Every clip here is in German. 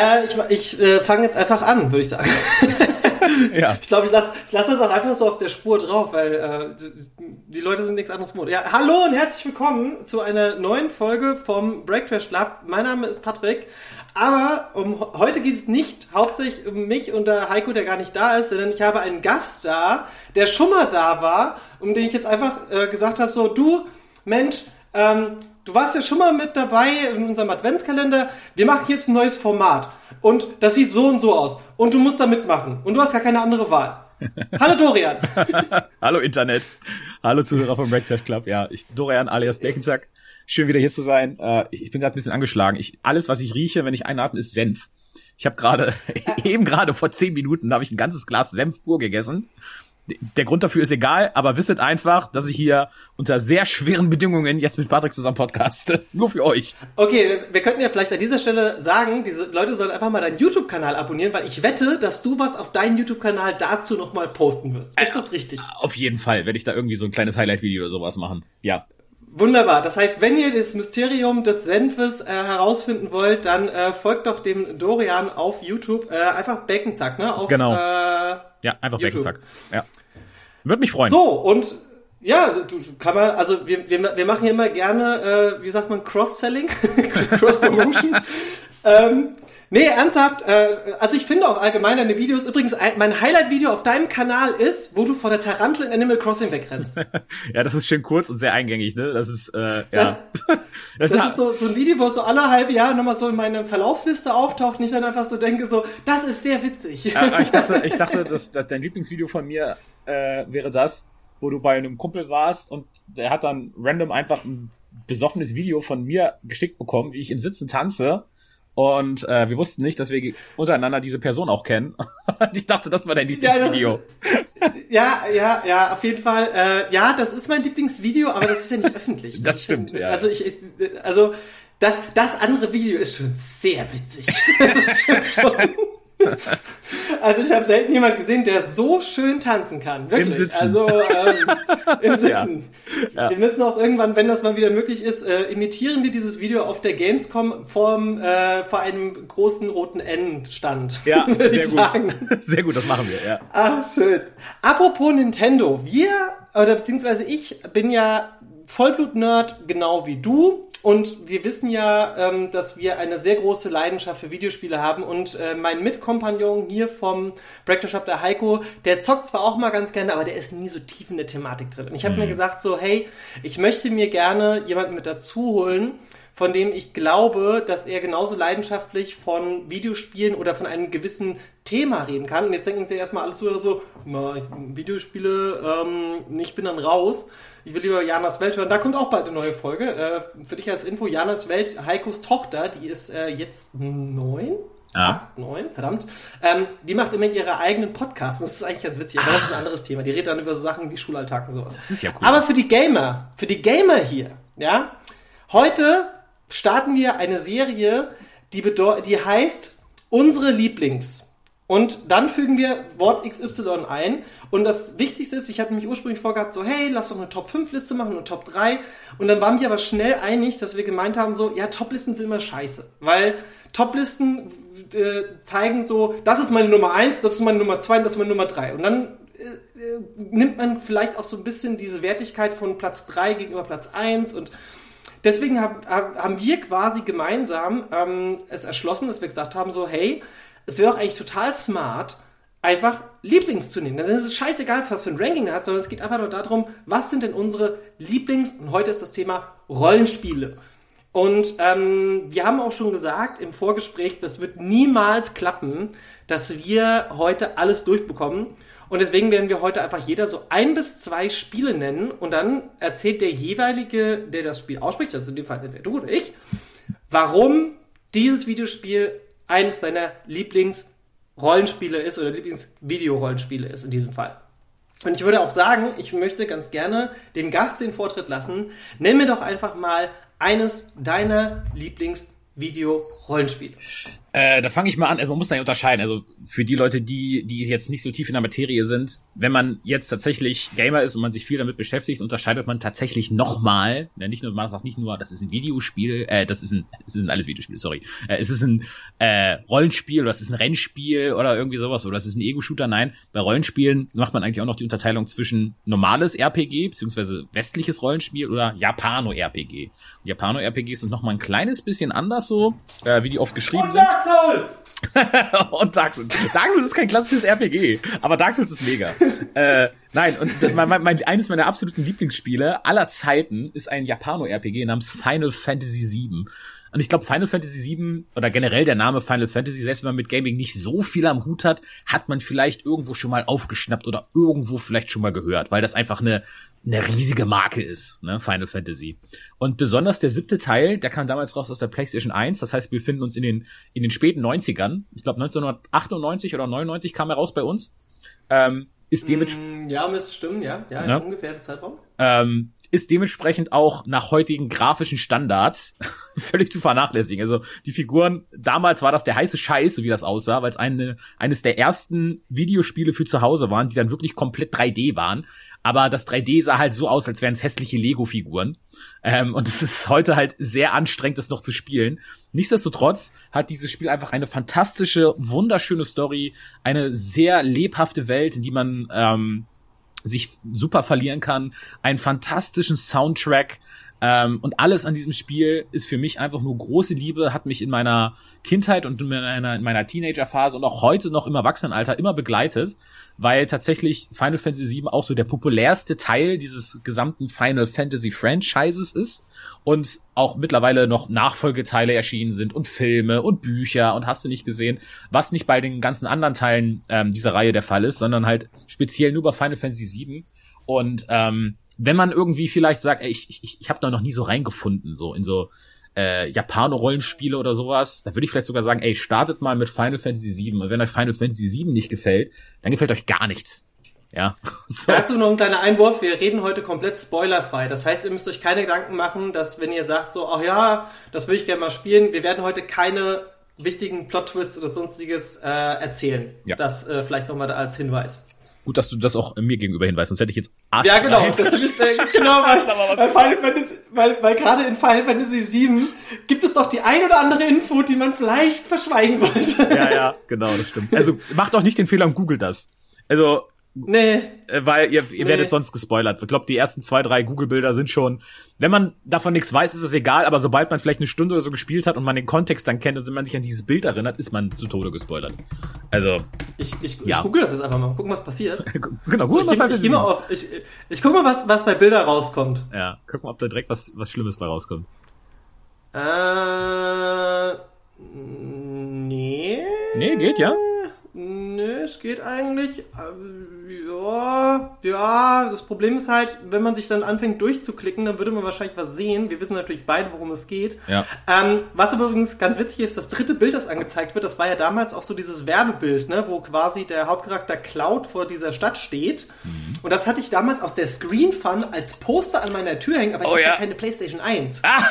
Äh, ich ich äh, fange jetzt einfach an, würde ich sagen. ja. Ich glaube, ich lasse ich lass das auch einfach so auf der Spur drauf, weil äh, die Leute sind nichts anderes gewohnt. Ja, hallo und herzlich willkommen zu einer neuen Folge vom Breakfast Lab. Mein Name ist Patrick. Aber um, heute geht es nicht hauptsächlich um mich und der Heiko, der gar nicht da ist, sondern ich habe einen Gast da, der schon mal da war, um den ich jetzt einfach äh, gesagt habe, so, du, Mensch, ähm, du warst ja schon mal mit dabei in unserem Adventskalender, wir machen jetzt ein neues Format und das sieht so und so aus und du musst da mitmachen und du hast gar keine andere Wahl. Hallo Dorian. Hallo Internet. Hallo Zuhörer vom Breakfast Club. Ja, ich Dorian alias Baconzack. Schön wieder hier zu sein. Äh, ich bin gerade ein bisschen angeschlagen. Ich, alles, was ich rieche, wenn ich einatme, ist Senf. Ich habe gerade, eben gerade vor zehn Minuten, habe ich ein ganzes Glas Senf pur gegessen. Der Grund dafür ist egal, aber wisset einfach, dass ich hier unter sehr schweren Bedingungen jetzt mit Patrick zusammen podcaste. Nur für euch. Okay, wir könnten ja vielleicht an dieser Stelle sagen, diese Leute sollen einfach mal deinen YouTube-Kanal abonnieren, weil ich wette, dass du was auf deinen YouTube-Kanal dazu nochmal posten wirst. Ist das richtig? Auf jeden Fall werde ich da irgendwie so ein kleines Highlight-Video oder sowas machen. Ja. Wunderbar. Das heißt, wenn ihr das Mysterium des Senfes äh, herausfinden wollt, dann äh, folgt doch dem Dorian auf YouTube. Äh, einfach Bacon-Zack, ne? Auf, genau. Äh, ja, einfach Bacon-Zack. Ja. Würde mich freuen. So, und ja, du kann man, also wir, wir, wir machen hier immer gerne, äh, wie sagt man, Cross-Selling, Cross-Promotion. ähm, Nee, ernsthaft, äh, also ich finde auch allgemein deine Videos, übrigens mein Highlight-Video auf deinem Kanal ist, wo du vor der Tarantel in Animal Crossing wegrennst. ja, das ist schön kurz und sehr eingängig, ne? Das ist, äh, ja. Das, das, das ist so, so ein Video, wo es so alle halbe Jahre nochmal so in meiner Verlaufsliste auftaucht und ich dann einfach so denke, so, das ist sehr witzig. Ja, ich dachte, ich dachte, dass, dass dein Lieblingsvideo von mir äh, wäre das, wo du bei einem Kumpel warst und der hat dann random einfach ein besoffenes Video von mir geschickt bekommen, wie ich im Sitzen tanze und äh, wir wussten nicht, dass wir untereinander diese Person auch kennen. ich dachte, das war dein Lieblingsvideo. Ja, ja, ja, ja, auf jeden Fall. Äh, ja, das ist mein Lieblingsvideo, aber das ist ja nicht öffentlich. Das, das stimmt, ja. Also ich, also das, das andere Video ist schon sehr witzig. das ist schon, schon also ich habe selten jemand gesehen, der so schön tanzen kann. Wirklich. Im Sitzen. Also ähm, im Sitzen. Ja. Ja. Wir müssen auch irgendwann, wenn das mal wieder möglich ist, äh, imitieren wir dieses Video auf der Gamescom vorm, äh, vor einem großen roten N-Stand. Ja, sehr gut. Sagen. Sehr gut, das machen wir, ja. Ah, schön. Apropos Nintendo, wir, oder beziehungsweise ich, bin ja Vollblut-Nerd, genau wie du. Und wir wissen ja, ähm, dass wir eine sehr große Leidenschaft für Videospiele haben. Und äh, mein Mitkompagnon hier vom Breakfast Shop, der Heiko, der zockt zwar auch mal ganz gerne, aber der ist nie so tief in der Thematik drin. Und ich habe mhm. mir gesagt so, hey, ich möchte mir gerne jemanden mit dazu holen, von dem ich glaube, dass er genauso leidenschaftlich von Videospielen oder von einem gewissen Thema reden kann. Und jetzt denken sich erstmal alle Zuhörer so, na, Videospiele, ähm, ich bin dann raus. Ich will lieber Janas Welt hören. Da kommt auch bald eine neue Folge. Äh, für dich als Info, Janas Welt, Heikos Tochter, die ist äh, jetzt neun. Ah. Neun, verdammt. Ähm, die macht immer ihre eigenen Podcasts. Das ist eigentlich ganz witzig, aber Ach. das ist ein anderes Thema. Die redet dann über so Sachen wie Schulalltag und sowas. Das ist ja cool. Aber für die Gamer, für die Gamer hier, ja, heute starten wir eine Serie, die, die heißt Unsere Lieblings. Und dann fügen wir Wort XY ein. Und das Wichtigste ist, ich hatte mich ursprünglich vorgehabt, so, hey, lass doch eine Top-5-Liste machen, eine Top 3. Und dann waren wir aber schnell einig, dass wir gemeint haben, so, ja, Top-Listen sind immer scheiße. Weil Top-Listen äh, zeigen so, das ist meine Nummer 1, das ist meine Nummer 2 und das ist meine Nummer 3. Und dann äh, äh, nimmt man vielleicht auch so ein bisschen diese Wertigkeit von Platz 3 gegenüber Platz 1 und deswegen hab, haben wir quasi gemeinsam ähm, es erschlossen, dass wir gesagt haben, so, hey, es wäre doch eigentlich total smart, einfach Lieblings zu nehmen. Dann ist es scheißegal, was für ein Ranking er hat, sondern es geht einfach nur darum, was sind denn unsere Lieblings- und heute ist das Thema Rollenspiele. Und ähm, wir haben auch schon gesagt im Vorgespräch, das wird niemals klappen, dass wir heute alles durchbekommen. Und deswegen werden wir heute einfach jeder so ein bis zwei Spiele nennen und dann erzählt der jeweilige, der das Spiel ausspricht, also in dem Fall entweder du oder ich, warum dieses Videospiel eines deiner Lieblingsrollenspiele ist oder Lieblingsvideorollenspiele ist in diesem Fall. Und ich würde auch sagen, ich möchte ganz gerne dem Gast den Vortritt lassen. Nenn mir doch einfach mal eines deiner Lieblingsvideorollenspiele. Äh, da fange ich mal an. Also man muss da ja unterscheiden. Also für die Leute, die die jetzt nicht so tief in der Materie sind, wenn man jetzt tatsächlich Gamer ist und man sich viel damit beschäftigt, unterscheidet man tatsächlich nochmal. Ja, nicht nur man sagt nicht nur, das ist ein Videospiel, äh, das ist ein, es sind alles Videospiele, sorry. Äh, es ist ein äh, Rollenspiel oder es ist ein Rennspiel oder irgendwie sowas oder es ist ein Ego-Shooter. Nein, bei Rollenspielen macht man eigentlich auch noch die Unterteilung zwischen normales RPG beziehungsweise westliches Rollenspiel oder Japano-RPG. Japano-RPGs sind nochmal ein kleines bisschen anders so, äh, wie die oft geschrieben sind. Dark Souls! und Dark Souls. Dark Souls ist kein klassisches RPG, aber Dark Souls ist mega. äh, nein, und mein, mein, eines meiner absoluten Lieblingsspiele aller Zeiten ist ein Japano-RPG namens Final Fantasy VII. Und ich glaube, Final Fantasy VII oder generell der Name Final Fantasy, selbst wenn man mit Gaming nicht so viel am Hut hat, hat man vielleicht irgendwo schon mal aufgeschnappt oder irgendwo vielleicht schon mal gehört, weil das einfach eine, eine riesige Marke ist, ne, Final Fantasy. Und besonders der siebte Teil, der kam damals raus aus der PlayStation 1, das heißt, wir befinden uns in den, in den späten 90ern. Ich glaube, 1998 oder 99 kam er raus bei uns. Ähm, ist dementsprechend. Mm, Ja, müsste stimmen, ja. Ja, Ja. ungefähr der Zeitraum. ähm, ist dementsprechend auch nach heutigen grafischen Standards völlig zu vernachlässigen. Also die Figuren, damals war das der heiße Scheiß, so wie das aussah, weil es eine, eines der ersten Videospiele für zu Hause waren, die dann wirklich komplett 3D waren. Aber das 3D sah halt so aus, als wären es hässliche Lego-Figuren. Ähm, und es ist heute halt sehr anstrengend, das noch zu spielen. Nichtsdestotrotz hat dieses Spiel einfach eine fantastische, wunderschöne Story, eine sehr lebhafte Welt, in die man ähm, sich super verlieren kann, einen fantastischen Soundtrack ähm, und alles an diesem Spiel ist für mich einfach nur große Liebe, hat mich in meiner Kindheit und in meiner, in meiner Teenagerphase und auch heute noch im Erwachsenenalter immer begleitet, weil tatsächlich Final Fantasy VII auch so der populärste Teil dieses gesamten Final Fantasy Franchises ist und auch mittlerweile noch Nachfolgeteile erschienen sind und Filme und Bücher und hast du nicht gesehen, was nicht bei den ganzen anderen Teilen ähm, dieser Reihe der Fall ist, sondern halt speziell nur bei Final Fantasy VII. Und ähm, wenn man irgendwie vielleicht sagt, ey, ich, ich, ich habe da noch nie so reingefunden, so in so äh, Japano-Rollenspiele oder sowas, da würde ich vielleicht sogar sagen, ey, startet mal mit Final Fantasy VII. Und wenn euch Final Fantasy VII nicht gefällt, dann gefällt euch gar nichts. Ja. So. Dazu noch ein kleiner Einwurf. Wir reden heute komplett spoilerfrei. Das heißt, ihr müsst euch keine Gedanken machen, dass wenn ihr sagt so, ach ja, das würde ich gerne mal spielen, wir werden heute keine wichtigen Plot-Twists oder sonstiges äh, erzählen. Ja. Das äh, vielleicht nochmal da als Hinweis. Gut, dass du das auch mir gegenüber hinweist, sonst hätte ich jetzt Arsch Ja, genau. rein. Das ist, äh, genau, weil, weil, Final Fantasy, weil, weil gerade in Final Fantasy VII gibt es doch die ein oder andere Info, die man vielleicht verschweigen sollte. Ja, ja, genau, das stimmt. Also macht auch nicht den Fehler und googelt das. Also, Nee. äh, weil ihr, ihr Nee. werdet sonst gespoilert. Ich glaube, die ersten zwei, drei Google-Bilder sind schon, wenn man davon nichts weiß, ist es egal, aber sobald man vielleicht eine Stunde oder so gespielt hat und man den Kontext dann kennt und wenn man sich an dieses Bild erinnert, ist man zu Tode gespoilert. Also, Ich, ich, Ja. ich google das jetzt einfach mal. Gucken, was passiert. genau, gut, Ich, ich, ich, geh mal auf, ich, ich guck mal, was, was bei Bilder rauskommt. Ja, guck mal, ob da direkt was, was Schlimmes bei rauskommt. Äh, nee. Nee, geht, ja? Nee, es geht eigentlich. Äh, ja, ja. Das Problem ist halt, wenn man sich dann anfängt durchzuklicken, dann würde man wahrscheinlich was sehen. Wir wissen natürlich beide, worum es geht. Ja. Ähm, was übrigens ganz witzig ist, das dritte Bild, das angezeigt wird, das war ja damals auch so dieses Werbebild, ne, wo quasi der Hauptcharakter Cloud vor dieser Stadt steht. Mhm. Und das hatte ich damals aus der Screen Fun als Poster an meiner Tür hängen, aber ich Oh hatte ja. keine PlayStation 1. Ah!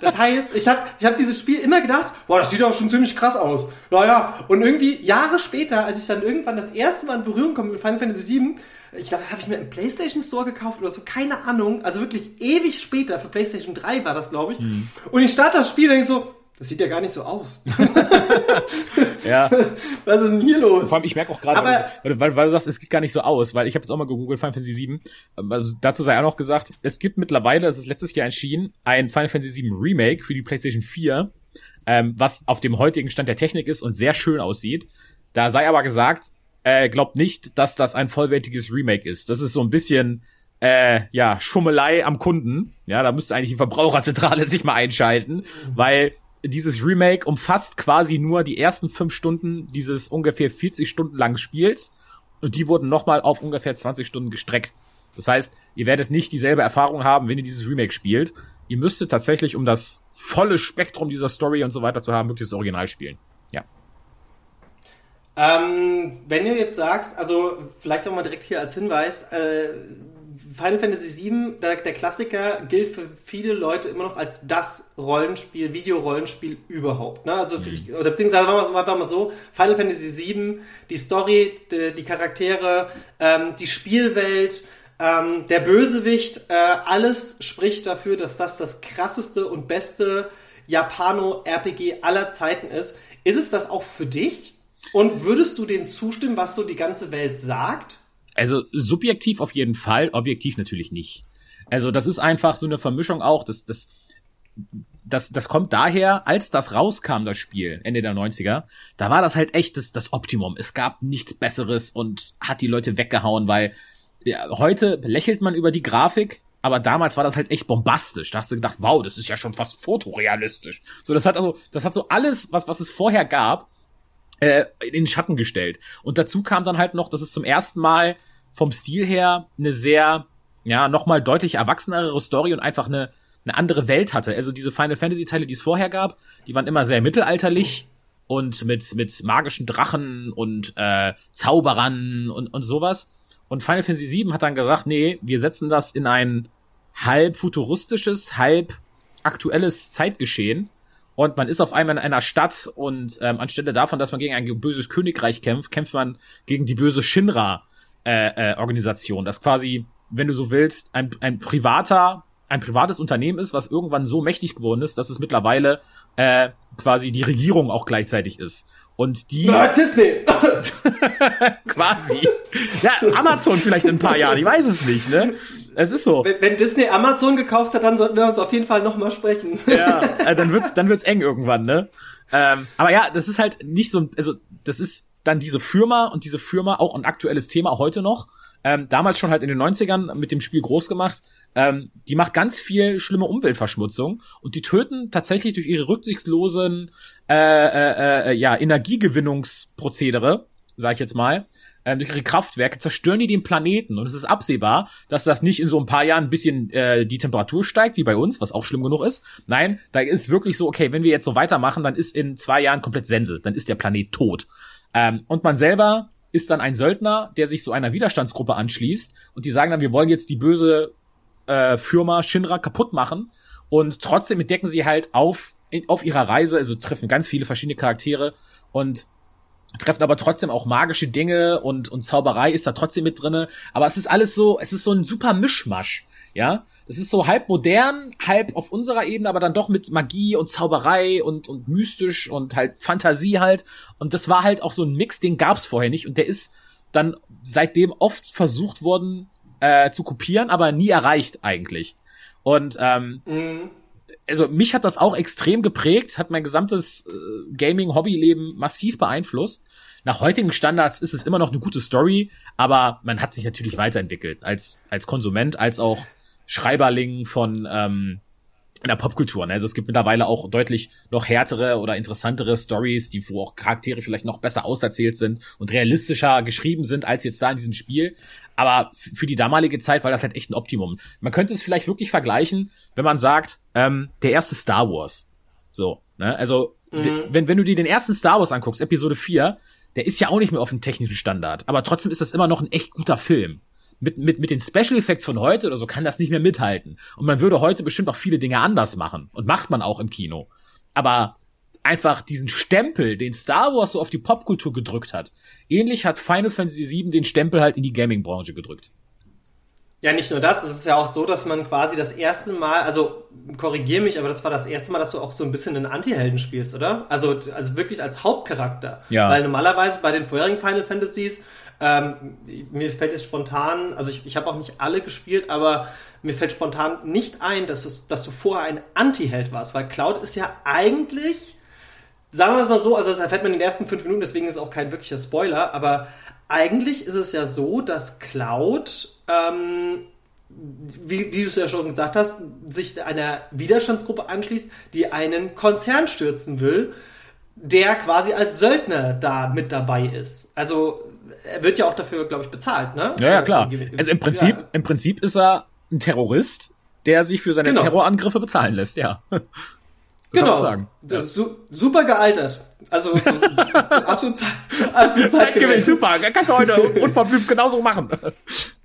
Das heißt, ich habe ich hab dieses Spiel immer gedacht, boah, das sieht auch schon ziemlich krass aus. Naja, und irgendwie Jahre später, als ich dann irgendwann das erste Mal in Berührung komme mit Final Fantasy VII, ich glaube, das habe ich mir im PlayStation Store gekauft oder so, keine Ahnung. Also wirklich ewig später, für PlayStation 3 war das, glaube ich. Und ich starte das Spiel und denke so, das sieht ja gar nicht so aus. Ja. Was ist denn hier los? Vor allem, ich merke auch gerade, weil, weil, weil du sagst, es geht gar nicht so aus, weil ich habe jetzt auch mal gegoogelt, Final Fantasy 7. Also dazu sei auch noch gesagt, es gibt mittlerweile, es ist letztes Jahr erschienen, ein Final Fantasy 7 Remake für die PlayStation 4, ähm, was auf dem heutigen Stand der Technik ist und sehr schön aussieht. Da sei aber gesagt, äh, glaubt nicht, dass das ein vollwertiges Remake ist. Das ist so ein bisschen äh, ja, Schummelei am Kunden. Ja, da müsste eigentlich die Verbraucherzentrale sich mal einschalten, weil dieses Remake umfasst quasi nur die ersten fünf Stunden dieses ungefähr 40 Stunden langen Spiels und die wurden nochmal auf ungefähr 20 Stunden gestreckt. Das heißt, ihr werdet nicht dieselbe Erfahrung haben, wenn ihr dieses Remake spielt. Ihr müsstet tatsächlich, um das volle Spektrum dieser Story und so weiter zu haben, wirklich das Original spielen. Ja. Ähm, wenn du jetzt sagst, also vielleicht auch mal direkt hier als Hinweis, äh, Final Fantasy VII, der, der, Klassiker, gilt für viele Leute immer noch als das Rollenspiel, Videorollenspiel überhaupt. Ne? Also, mhm. ich, oder beziehungsweise wir mal so, Final Fantasy VII, die Story, die, die Charaktere, ähm, die Spielwelt, ähm, der Bösewicht, äh, alles spricht dafür, dass das das krasseste und beste Japano-RPG aller Zeiten ist. Ist es das auch für dich? Und würdest du dem zustimmen, was so die ganze Welt sagt? Also subjektiv auf jeden Fall, objektiv natürlich nicht. Also das ist einfach so eine Vermischung auch, das, das, das, das kommt daher, als das rauskam, das Spiel, Ende der 90er, da war das halt echt das, das Optimum. Es gab nichts Besseres und hat die Leute weggehauen, weil ja, heute lächelt man über die Grafik, aber damals war das halt echt bombastisch. Da hast du gedacht, wow, das ist ja schon fast fotorealistisch. So, das hat also, das hat so alles, was, was es vorher gab, äh, in den Schatten gestellt. Und dazu kam dann halt noch, dass es zum ersten Mal vom Stil her eine sehr, ja, nochmal deutlich erwachsenere Story und einfach eine, eine andere Welt hatte. Also diese Final Fantasy Teile, die es vorher gab, die waren immer sehr mittelalterlich und mit, mit magischen Drachen und äh, Zauberern und, und sowas. Und Final Fantasy VII hat dann gesagt, nee, wir setzen das in ein halb futuristisches, halb aktuelles Zeitgeschehen. Und man ist auf einmal in einer Stadt und ähm, anstelle davon, dass man gegen ein böses Königreich kämpft, kämpft man gegen die böse Shinra-Organisation. Äh, äh, das quasi, wenn du so willst, ein, ein privater, ein privates Unternehmen ist, was irgendwann so mächtig geworden ist, dass es mittlerweile äh, quasi die Regierung auch gleichzeitig ist. Und die. Na, Disney! quasi. Ja, Amazon vielleicht in ein paar Jahren, ich weiß es nicht, ne? Es ist so. Wenn, wenn Disney Amazon gekauft hat, dann sollten wir uns auf jeden Fall nochmal sprechen. ja, äh, dann wird's, dann wird's eng irgendwann, ne? Ähm, aber ja, das ist halt nicht so, also das ist dann diese Firma und diese Firma auch ein aktuelles Thema heute noch. Ähm, damals schon halt in den 90ern mit dem Spiel groß gemacht. Ähm, die macht ganz viel schlimme Umweltverschmutzung und die töten tatsächlich durch ihre rücksichtslosen äh, äh, äh, ja, Energiegewinnungsprozedere, sag ich jetzt mal, äh, durch ihre Kraftwerke zerstören die den Planeten. Und es ist absehbar, dass das nicht in so ein paar Jahren ein bisschen äh, die Temperatur steigt, wie bei uns, was auch schlimm genug ist. Nein, da ist wirklich so, okay, wenn wir jetzt so weitermachen, dann ist in zwei Jahren komplett Sense, dann ist der Planet tot. Ähm, und man selber ist dann ein Söldner, der sich so einer Widerstandsgruppe anschließt. Und die sagen dann, wir wollen jetzt die böse äh, Firma Shinra kaputt machen. Und trotzdem entdecken sie halt auf auf ihrer Reise, also treffen ganz viele verschiedene Charaktere. Und treffen aber trotzdem auch magische Dinge und und Zauberei ist da trotzdem mit drinne, aber es ist alles so, es ist so ein super Mischmasch, ja? Das ist so halb modern, halb auf unserer Ebene, aber dann doch mit Magie und Zauberei und und mystisch und halt Fantasie halt und das war halt auch so ein Mix, den gab's vorher nicht und der ist dann seitdem oft versucht worden äh, zu kopieren, aber nie erreicht eigentlich. Und ähm, mhm. Also mich hat das auch extrem geprägt, hat mein gesamtes äh, Gaming-Hobbyleben massiv beeinflusst. Nach heutigen Standards ist es immer noch eine gute Story, aber man hat sich natürlich weiterentwickelt als als Konsument, als auch Schreiberling von ähm, in der Popkultur. Ne? Also es gibt mittlerweile auch deutlich noch härtere oder interessantere Stories, die wo auch Charaktere vielleicht noch besser auserzählt sind und realistischer geschrieben sind als jetzt da in diesem Spiel. Aber für die damalige Zeit war das halt echt ein Optimum. Man könnte es vielleicht wirklich vergleichen, wenn man sagt, ähm, der erste Star Wars. So, ne? Also, mhm. wenn, wenn du dir den ersten Star Wars anguckst, Episode 4, der ist ja auch nicht mehr auf dem technischen Standard. Aber trotzdem ist das immer noch ein echt guter Film mit, mit, mit den Special Effects von heute oder so kann das nicht mehr mithalten. Und man würde heute bestimmt auch viele Dinge anders machen. Und macht man auch im Kino. Aber einfach diesen Stempel, den Star Wars so auf die Popkultur gedrückt hat. Ähnlich hat Final Fantasy VII den Stempel halt in die Gaming-Branche gedrückt. Ja, nicht nur das, es ist ja auch so, dass man quasi das erste Mal, also korrigier mich, aber das war das erste Mal, dass du auch so ein bisschen einen Anti-Helden spielst, oder? Also, also wirklich als Hauptcharakter. Ja. Weil normalerweise bei den vorherigen Final Fantasies ähm, mir fällt jetzt spontan, also ich, ich habe auch nicht alle gespielt, aber mir fällt spontan nicht ein, dass, es, dass du vorher ein Anti-Held warst, weil Cloud ist ja eigentlich, sagen wir es mal so, also das erfährt man in den ersten fünf Minuten, deswegen ist auch kein wirklicher Spoiler, aber eigentlich ist es ja so, dass Cloud, ähm, wie, wie du es ja schon gesagt hast, sich einer Widerstandsgruppe anschließt, die einen Konzern stürzen will, der quasi als Söldner da mit dabei ist. Also er wird ja auch dafür, glaube ich, bezahlt, ne? Ja, ja, klar. Also im Prinzip, ja. im Prinzip ist er ein Terrorist, der sich für seine genau. Terrorangriffe bezahlen lässt, ja. So genau. Sagen. Ja. Su super gealtert. Also so, absolut, absolut zeitgemäß. Super. Kannst du heute unverblümt genauso machen.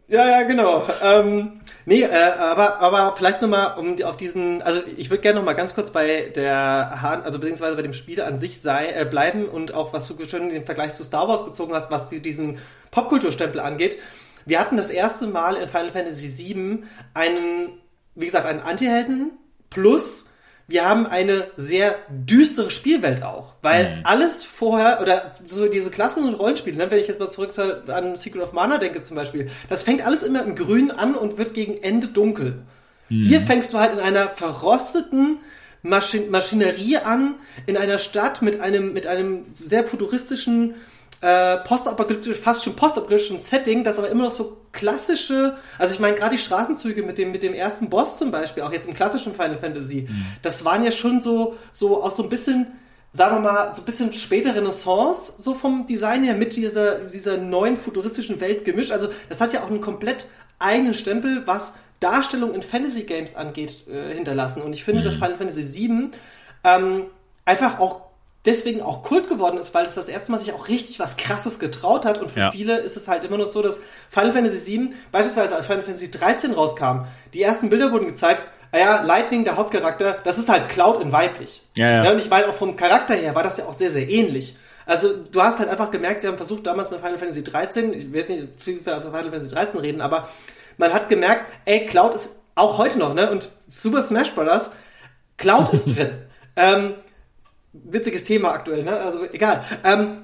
Ja, ja, genau. Ähm, Nee, äh, aber, aber vielleicht nochmal um auf diesen, also ich würde gerne nochmal ganz kurz bei der Hahn, also beziehungsweise bei dem Spiel an sich sei, äh, bleiben und auch was du schon den Vergleich zu Star Wars gezogen hast, was diesen Popkulturstempel angeht. Wir hatten das erste Mal in Final Fantasy VII einen, wie gesagt, einen Anti-Helden plus wir haben eine sehr düstere Spielwelt auch, weil mhm. alles vorher, oder so diese Klassen- und Rollenspiele, ne, wenn ich jetzt mal zurück an Secret of Mana denke zum Beispiel, das fängt alles immer im Grün an und wird gegen Ende dunkel. Mhm. Hier fängst du halt in einer verrosteten Maschin Maschinerie an, in einer Stadt mit einem, mit einem sehr futuristischen äh, postapokalyptisch, fast schon postapokalyptischen Setting, das aber immer noch so klassische, also ich meine gerade die Straßenzüge mit dem, mit dem ersten Boss zum Beispiel, auch jetzt im klassischen Final Fantasy, mhm. das waren ja schon so, so auch so ein bisschen, sagen wir mal, so ein bisschen späte Renaissance, so vom Design her mit dieser, dieser neuen futuristischen Welt gemischt. Also das hat ja auch einen komplett eigenen Stempel, was Darstellung in Fantasy Games angeht, äh, hinterlassen. Und ich finde, mhm. dass Final Fantasy VII ähm, einfach auch deswegen auch Kult geworden ist, weil es das erste Mal sich auch richtig was Krasses getraut hat. Und für ja. viele ist es halt immer noch so, dass Final Fantasy VII, beispielsweise als Final Fantasy 13 rauskam, die ersten Bilder wurden gezeigt, naja, ah Lightning, der Hauptcharakter, das ist halt Cloud in weiblich. Ja, ja. ja und ich meine, auch vom Charakter her war das ja auch sehr, sehr ähnlich. Also du hast halt einfach gemerkt, sie haben versucht damals mit Final Fantasy 13, ich will jetzt nicht viel über Final Fantasy 13 reden, aber man hat gemerkt, ey, Cloud ist auch heute noch, ne? Und Super Smash Bros. Cloud ist drin. ähm, witziges Thema aktuell, ne? Also egal. Ähm,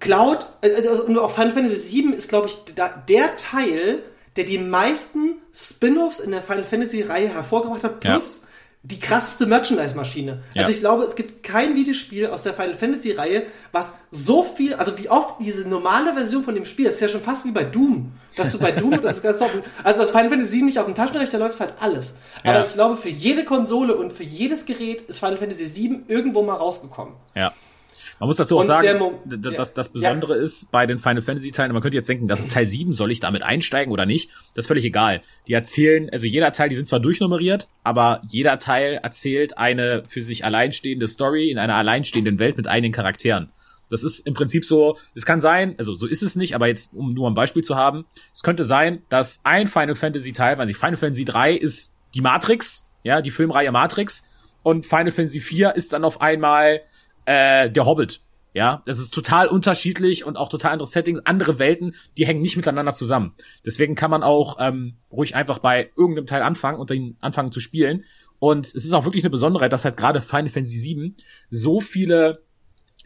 Cloud, also nur auf Final Fantasy VII ist, glaube ich, da, der Teil, der die meisten Spin-offs in der Final Fantasy-Reihe hervorgebracht hat, plus ja die krasseste Merchandise-Maschine. Ja. Also ich glaube, es gibt kein Videospiel aus der Final Fantasy-Reihe, was so viel, also wie oft diese normale Version von dem Spiel, das ist ja schon fast wie bei Doom, dass du bei Doom, das ist ganz offen, also das Final Fantasy nicht auf dem Taschenrechner läuft halt alles. Aber ja. ich glaube, für jede Konsole und für jedes Gerät ist Final Fantasy 7 irgendwo mal rausgekommen. Ja. Man muss dazu auch und sagen, dass das Besondere ja. ist bei den Final Fantasy Teilen, man könnte jetzt denken, das ist Teil 7, soll ich damit einsteigen oder nicht? Das ist völlig egal. Die erzählen, also jeder Teil, die sind zwar durchnummeriert, aber jeder Teil erzählt eine für sich alleinstehende Story in einer alleinstehenden Welt mit einigen Charakteren. Das ist im Prinzip so, es kann sein, also so ist es nicht, aber jetzt, um nur ein Beispiel zu haben, es könnte sein, dass ein Final Fantasy Teil, weil Final Fantasy 3 ist die Matrix, ja, die Filmreihe Matrix, und Final Fantasy 4 ist dann auf einmal äh, der Hobbit. Ja, das ist total unterschiedlich und auch total andere Settings, andere Welten, die hängen nicht miteinander zusammen. Deswegen kann man auch ähm, ruhig einfach bei irgendeinem Teil anfangen und dann anfangen zu spielen. Und es ist auch wirklich eine Besonderheit, dass halt gerade Final Fantasy VII so viele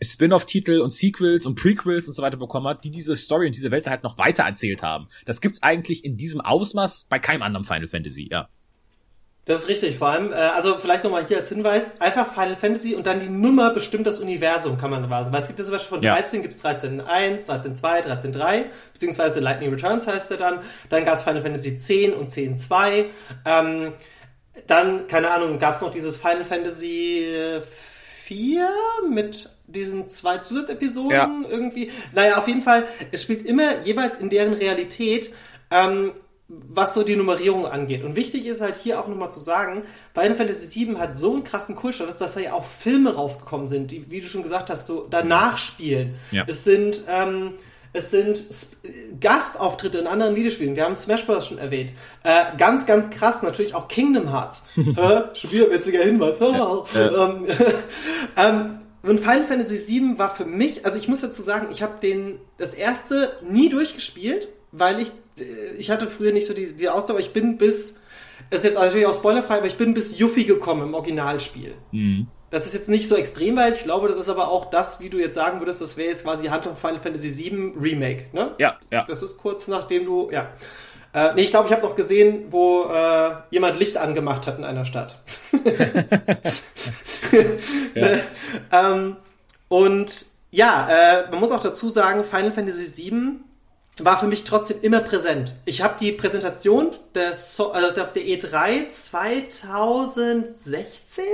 Spin-off-Titel und Sequels und Prequels und so weiter bekommen hat, die diese Story und diese Welt halt noch weiter erzählt haben. Das gibt's eigentlich in diesem Ausmaß bei keinem anderen Final Fantasy, ja. Das ist richtig, vor allem, äh, also vielleicht nochmal hier als Hinweis, einfach Final Fantasy und dann die Nummer bestimmt das Universum, kann man sagen. Weil es gibt ja zum Beispiel von ja. 13 gibt es 13.1, 13.2, 13.3, beziehungsweise Lightning Returns heißt er dann. Dann gab es Final Fantasy 10 und 10.2. Ähm, dann, keine Ahnung, gab es noch dieses Final Fantasy 4 mit diesen zwei Zusatzepisoden ja. irgendwie. Naja, auf jeden Fall, es spielt immer jeweils in deren Realität. Ähm, was so die Nummerierung angeht. Und wichtig ist halt hier auch nochmal zu sagen, Final Fantasy VII hat so einen krassen Kultstatus, dass da ja auch Filme rausgekommen sind, die, wie du schon gesagt hast, so danach spielen. Ja. Es sind, ähm, es sind Gastauftritte in anderen Videospielen. Wir haben Smash Bros. schon erwähnt. Äh, ganz, ganz krass natürlich auch Kingdom Hearts. schon wieder witziger Hinweis. ähm, ähm, und Final Fantasy VII war für mich, also ich muss dazu sagen, ich habe den das erste nie durchgespielt, weil ich ich hatte früher nicht so die, die Ausdauer, ich bin bis, das ist jetzt natürlich auch spoilerfrei, aber ich bin bis Yuffie gekommen im Originalspiel. Mhm. Das ist jetzt nicht so extrem weit, ich glaube, das ist aber auch das, wie du jetzt sagen würdest, das wäre jetzt quasi Hand of Final Fantasy VII Remake, ne? Ja, ja. Das ist kurz nachdem du, ja. Äh, nee, ich glaube, ich habe noch gesehen, wo äh, jemand Licht angemacht hat in einer Stadt. ja. ähm, und ja, äh, man muss auch dazu sagen, Final Fantasy VII war für mich trotzdem immer präsent. Ich habe die Präsentation der, so also der E3 2016,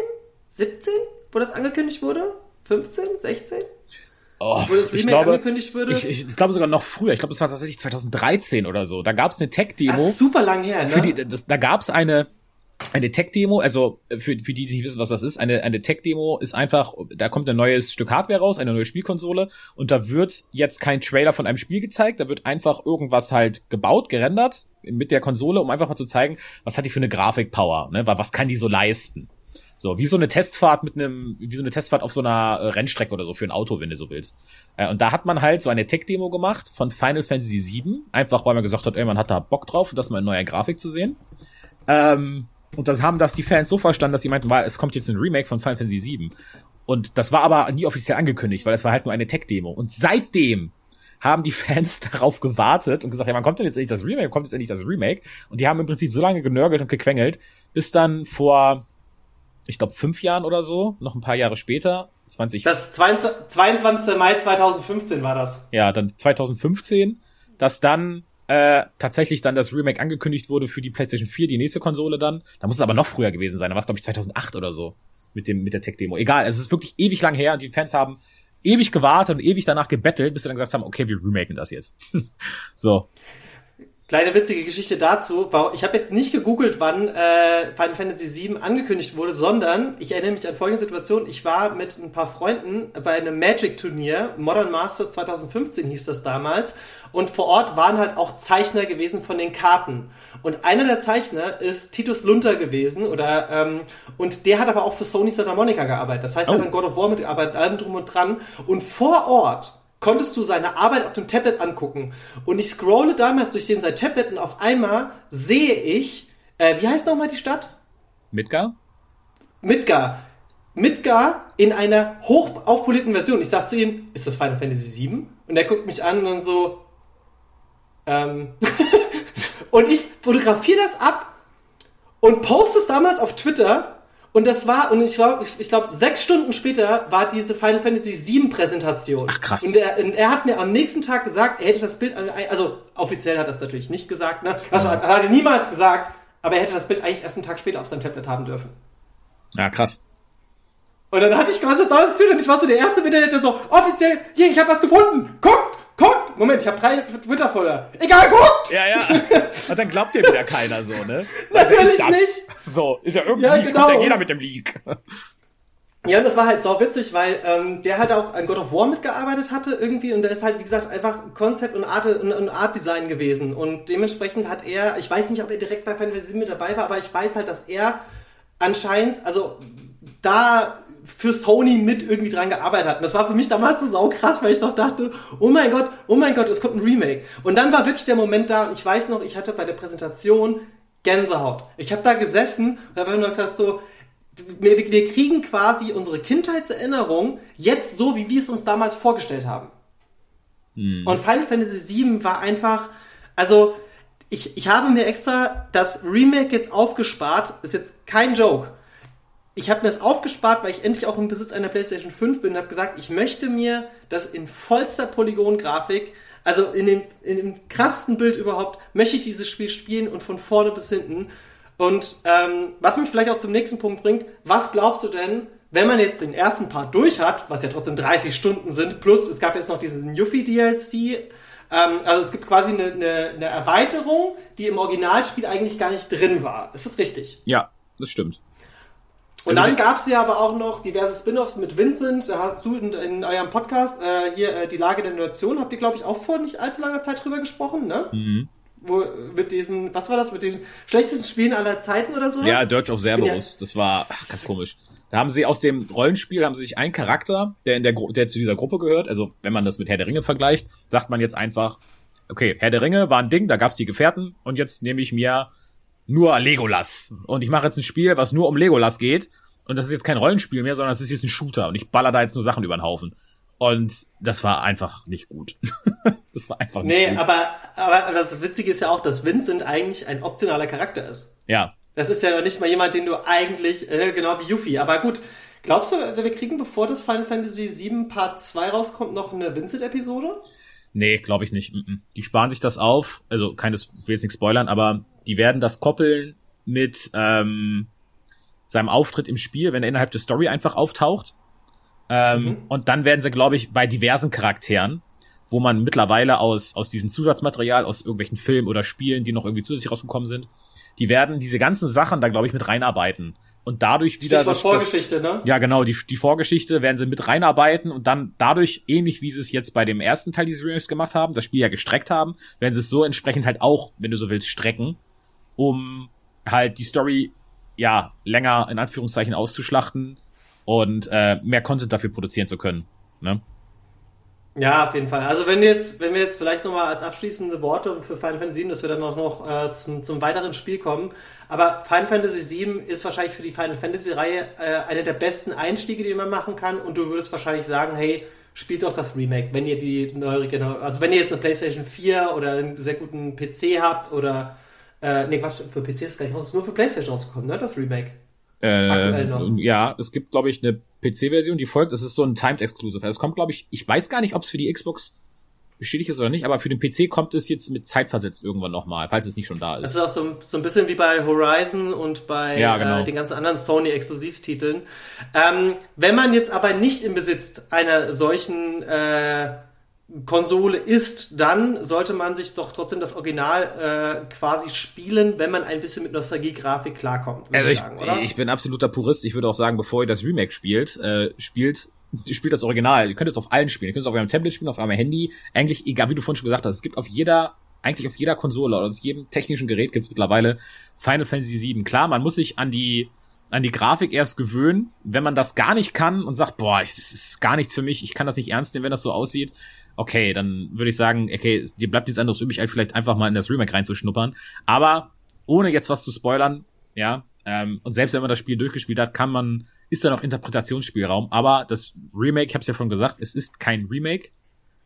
17, wo das angekündigt wurde? 15, 16? Oh, wo das Remake ich glaube, angekündigt wurde? Ich, ich, ich glaube sogar noch früher. Ich glaube, das war tatsächlich 2013 oder so. Da gab es eine Tech-Demo. Super lang her, ne? Die, das, da gab es eine eine Tech-Demo, also äh, für, für die, die nicht wissen, was das ist, eine, eine Tech-Demo ist einfach, da kommt ein neues Stück Hardware raus, eine neue Spielkonsole und da wird jetzt kein Trailer von einem Spiel gezeigt, da wird einfach irgendwas halt gebaut, gerendert mit der Konsole, um einfach mal zu zeigen, was hat die für eine Grafikpower, ne? was kann die so leisten. So, wie so eine Testfahrt mit einem, wie so eine Testfahrt auf so einer Rennstrecke oder so für ein Auto, wenn du so willst. Äh, und da hat man halt so eine Tech-Demo gemacht von Final Fantasy VII, einfach weil man gesagt hat, ey, man hat da Bock drauf, das mal in neuer Grafik zu sehen. Ähm, und das haben das die Fans so verstanden, dass sie meinten, es kommt jetzt ein Remake von Final Fantasy VII. Und das war aber nie offiziell angekündigt, weil es war halt nur eine Tech-Demo. Und seitdem haben die Fans darauf gewartet und gesagt, ja, wann kommt denn jetzt endlich das Remake? Kommt jetzt endlich das Remake? Und die haben im Prinzip so lange genörgelt und gequengelt, bis dann vor ich glaube, fünf Jahren oder so, noch ein paar Jahre später, 20. Das 22. Mai 2015 war das. Ja, dann 2015, dass dann äh, tatsächlich dann das Remake angekündigt wurde für die PlayStation 4, die nächste Konsole dann. Da muss es aber noch früher gewesen sein. Da war es, glaube ich, 2008 oder so mit dem mit der Tech-Demo. Egal, es ist wirklich ewig lang her und die Fans haben ewig gewartet und ewig danach gebettelt, bis sie dann gesagt haben, okay, wir remaken das jetzt. so. Kleine witzige Geschichte dazu. Ich habe jetzt nicht gegoogelt, wann äh, Final Fantasy VII angekündigt wurde, sondern ich erinnere mich an folgende Situation. Ich war mit ein paar Freunden bei einem Magic-Turnier, Modern Masters 2015 hieß das damals, und vor Ort waren halt auch Zeichner gewesen von den Karten. Und einer der Zeichner ist Titus Lunter gewesen, oder ähm, und der hat aber auch für Sony Santa Monica gearbeitet. Das heißt, er hat oh. an God of War mitgearbeitet, allem drum und dran. Und vor Ort konntest du seine Arbeit auf dem Tablet angucken. Und ich scrolle damals durch den sein Tablet und auf einmal sehe ich, äh, wie heißt nochmal die Stadt? Midgar? Midgar. Midgar in einer hoch aufpolierten Version. Ich sag zu ihm, ist das Final Fantasy VII? Und er guckt mich an und so, ähm, und ich fotografiere das ab und poste es damals auf Twitter und das war, und ich war, ich, ich glaube, sechs Stunden später war diese Final Fantasy VII Präsentation. Ach krass. Und er, und er hat mir am nächsten Tag gesagt, er hätte das Bild, also offiziell hat er es natürlich nicht gesagt, ne? Das ja. hat, hat er niemals gesagt, aber er hätte das Bild eigentlich erst einen Tag später auf seinem Tablet haben dürfen. Ja, krass. Und dann hatte ich quasi das damals und ich war so der erste der so, offiziell, hier, ich habe was gefunden, guckt! Moment, ich habe drei Twitter-Folger. Egal, guckt! Ja, ja. Und dann glaubt dir wieder keiner so, ne? Natürlich nicht. So, ist ja irgendwie, ja, genau. kommt ja jeder mit dem Leak. Ja, und das war halt sau witzig, weil ähm, der halt auch an God of War mitgearbeitet hatte irgendwie und der ist halt, wie gesagt, einfach Konzept und Art, und, und Art Design gewesen. Und dementsprechend hat er, ich weiß nicht, ob er direkt bei Final Fantasy mit dabei war, aber ich weiß halt, dass er anscheinend, also da für Sony mit irgendwie dran gearbeitet hat. Und das war für mich damals so saukrass, weil ich doch dachte, oh mein Gott, oh mein Gott, es kommt ein Remake. Und dann war wirklich der Moment da ich weiß noch, ich hatte bei der Präsentation Gänsehaut. Ich habe da gesessen und habe nur gesagt so, wir, wir kriegen quasi unsere Kindheitserinnerung jetzt so, wie wir es uns damals vorgestellt haben. Hm. Und Final Fantasy VII war einfach, also ich, ich habe mir extra das Remake jetzt aufgespart, ist jetzt kein Joke ich habe mir das aufgespart, weil ich endlich auch im Besitz einer PlayStation 5 bin und habe gesagt, ich möchte mir das in vollster Polygon-Grafik, also in dem, in dem krassesten Bild überhaupt, möchte ich dieses Spiel spielen und von vorne bis hinten. Und ähm, was mich vielleicht auch zum nächsten Punkt bringt, was glaubst du denn, wenn man jetzt den ersten Part durch hat, was ja trotzdem 30 Stunden sind, plus es gab jetzt noch diesen Yuffie-DLC, ähm, also es gibt quasi eine, eine, eine Erweiterung, die im Originalspiel eigentlich gar nicht drin war. Ist das richtig? Ja, das stimmt. Und also dann gab es ja aber auch noch diverse Spin-offs mit Vincent. Da hast du in, in eurem Podcast äh, hier äh, die Lage der Nation, habt ihr, glaube ich, auch vor nicht allzu langer Zeit drüber gesprochen, ne? Mhm. Wo mit diesen, was war das, mit den schlechtesten Spielen aller Zeiten oder so? Ja, Dirge of Cerberus. Ja. Das war ach, ganz komisch. Da haben sie aus dem Rollenspiel haben sie sich einen Charakter, der in der Gru der zu dieser Gruppe gehört, also wenn man das mit Herr der Ringe vergleicht, sagt man jetzt einfach, okay, Herr der Ringe war ein Ding, da gab's die Gefährten und jetzt nehme ich mir nur Legolas. Und ich mache jetzt ein Spiel, was nur um Legolas geht. Und das ist jetzt kein Rollenspiel mehr, sondern das ist jetzt ein Shooter. Und ich baller da jetzt nur Sachen über den Haufen. Und das war einfach nicht gut. das war einfach nicht nee, gut. Nee, aber, aber das Witzige ist ja auch, dass Vincent eigentlich ein optionaler Charakter ist. Ja. Das ist ja noch nicht mal jemand, den du eigentlich, äh, genau wie Yuffie. Aber gut, glaubst du, wir kriegen, bevor das Final Fantasy VII Part 2 rauskommt, noch eine Vincent-Episode? Nee, glaube ich nicht. Die sparen sich das auf. Also, keines, ich will jetzt nicht spoilern, aber die werden das koppeln mit ähm, seinem Auftritt im Spiel, wenn er innerhalb der Story einfach auftaucht. Ähm, mhm. Und dann werden sie, glaube ich, bei diversen Charakteren, wo man mittlerweile aus, aus diesem Zusatzmaterial, aus irgendwelchen Filmen oder Spielen, die noch irgendwie zusätzlich rausgekommen sind, die werden diese ganzen Sachen da, glaube ich, mit reinarbeiten. Und dadurch wieder. Das Vorgeschichte, ne? Ja, genau, die, die Vorgeschichte werden sie mit reinarbeiten und dann dadurch, ähnlich wie sie es jetzt bei dem ersten Teil dieses Remakes gemacht haben, das Spiel ja gestreckt haben, werden sie es so entsprechend halt auch, wenn du so willst, strecken, um halt die Story ja länger in Anführungszeichen auszuschlachten und äh, mehr Content dafür produzieren zu können. Ne? Ja, auf jeden Fall. Also wenn wir jetzt, wenn wir jetzt vielleicht nochmal als abschließende Worte für Final Fantasy VII, dass wir dann auch noch äh, zum, zum weiteren Spiel kommen. Aber Final Fantasy VII ist wahrscheinlich für die Final Fantasy Reihe äh, einer der besten Einstiege, die man machen kann. Und du würdest wahrscheinlich sagen, hey, spielt doch das Remake, wenn ihr die neue also wenn ihr jetzt eine PlayStation 4 oder einen sehr guten PC habt oder äh, nee, Quatsch, für PC ist es gar nicht raus, ist nur für PlayStation rausgekommen, ne, das Remake. Äh, ja, es gibt, glaube ich, eine PC-Version, die folgt. Das ist so ein Timed Exclusive. Also es kommt, glaube ich, ich weiß gar nicht, ob es für die Xbox bestätigt ist oder nicht, aber für den PC kommt es jetzt mit Zeit versetzt irgendwann nochmal, falls es nicht schon da ist. Das ist auch so, so ein bisschen wie bei Horizon und bei ja, genau. äh, den ganzen anderen Sony-Exklusivtiteln. Ähm, wenn man jetzt aber nicht im Besitz einer solchen äh, Konsole ist, dann sollte man sich doch trotzdem das Original äh, quasi spielen, wenn man ein bisschen mit Nostalgie-Grafik klarkommt. Also ich, sagen, oder? ich bin absoluter Purist. Ich würde auch sagen, bevor ihr das Remake spielt, äh, spielt spielt das Original. Ihr könnt es auf allen spielen. Ihr könnt es auf eurem Tablet spielen, auf eurem Handy. Eigentlich, egal wie du vorhin schon gesagt hast, es gibt auf jeder, eigentlich auf jeder Konsole oder auf jedem technischen Gerät gibt es mittlerweile Final Fantasy VII. Klar, man muss sich an die an die Grafik erst gewöhnen. Wenn man das gar nicht kann und sagt, boah, das ist gar nichts für mich, ich kann das nicht ernst nehmen, wenn das so aussieht, okay, dann würde ich sagen, okay, dir bleibt nichts anderes übrig, halt vielleicht einfach mal in das Remake reinzuschnuppern. Aber ohne jetzt was zu spoilern, ja, ähm, und selbst wenn man das Spiel durchgespielt hat, kann man, ist da noch Interpretationsspielraum. Aber das Remake, ich habe es ja schon gesagt, es ist kein Remake.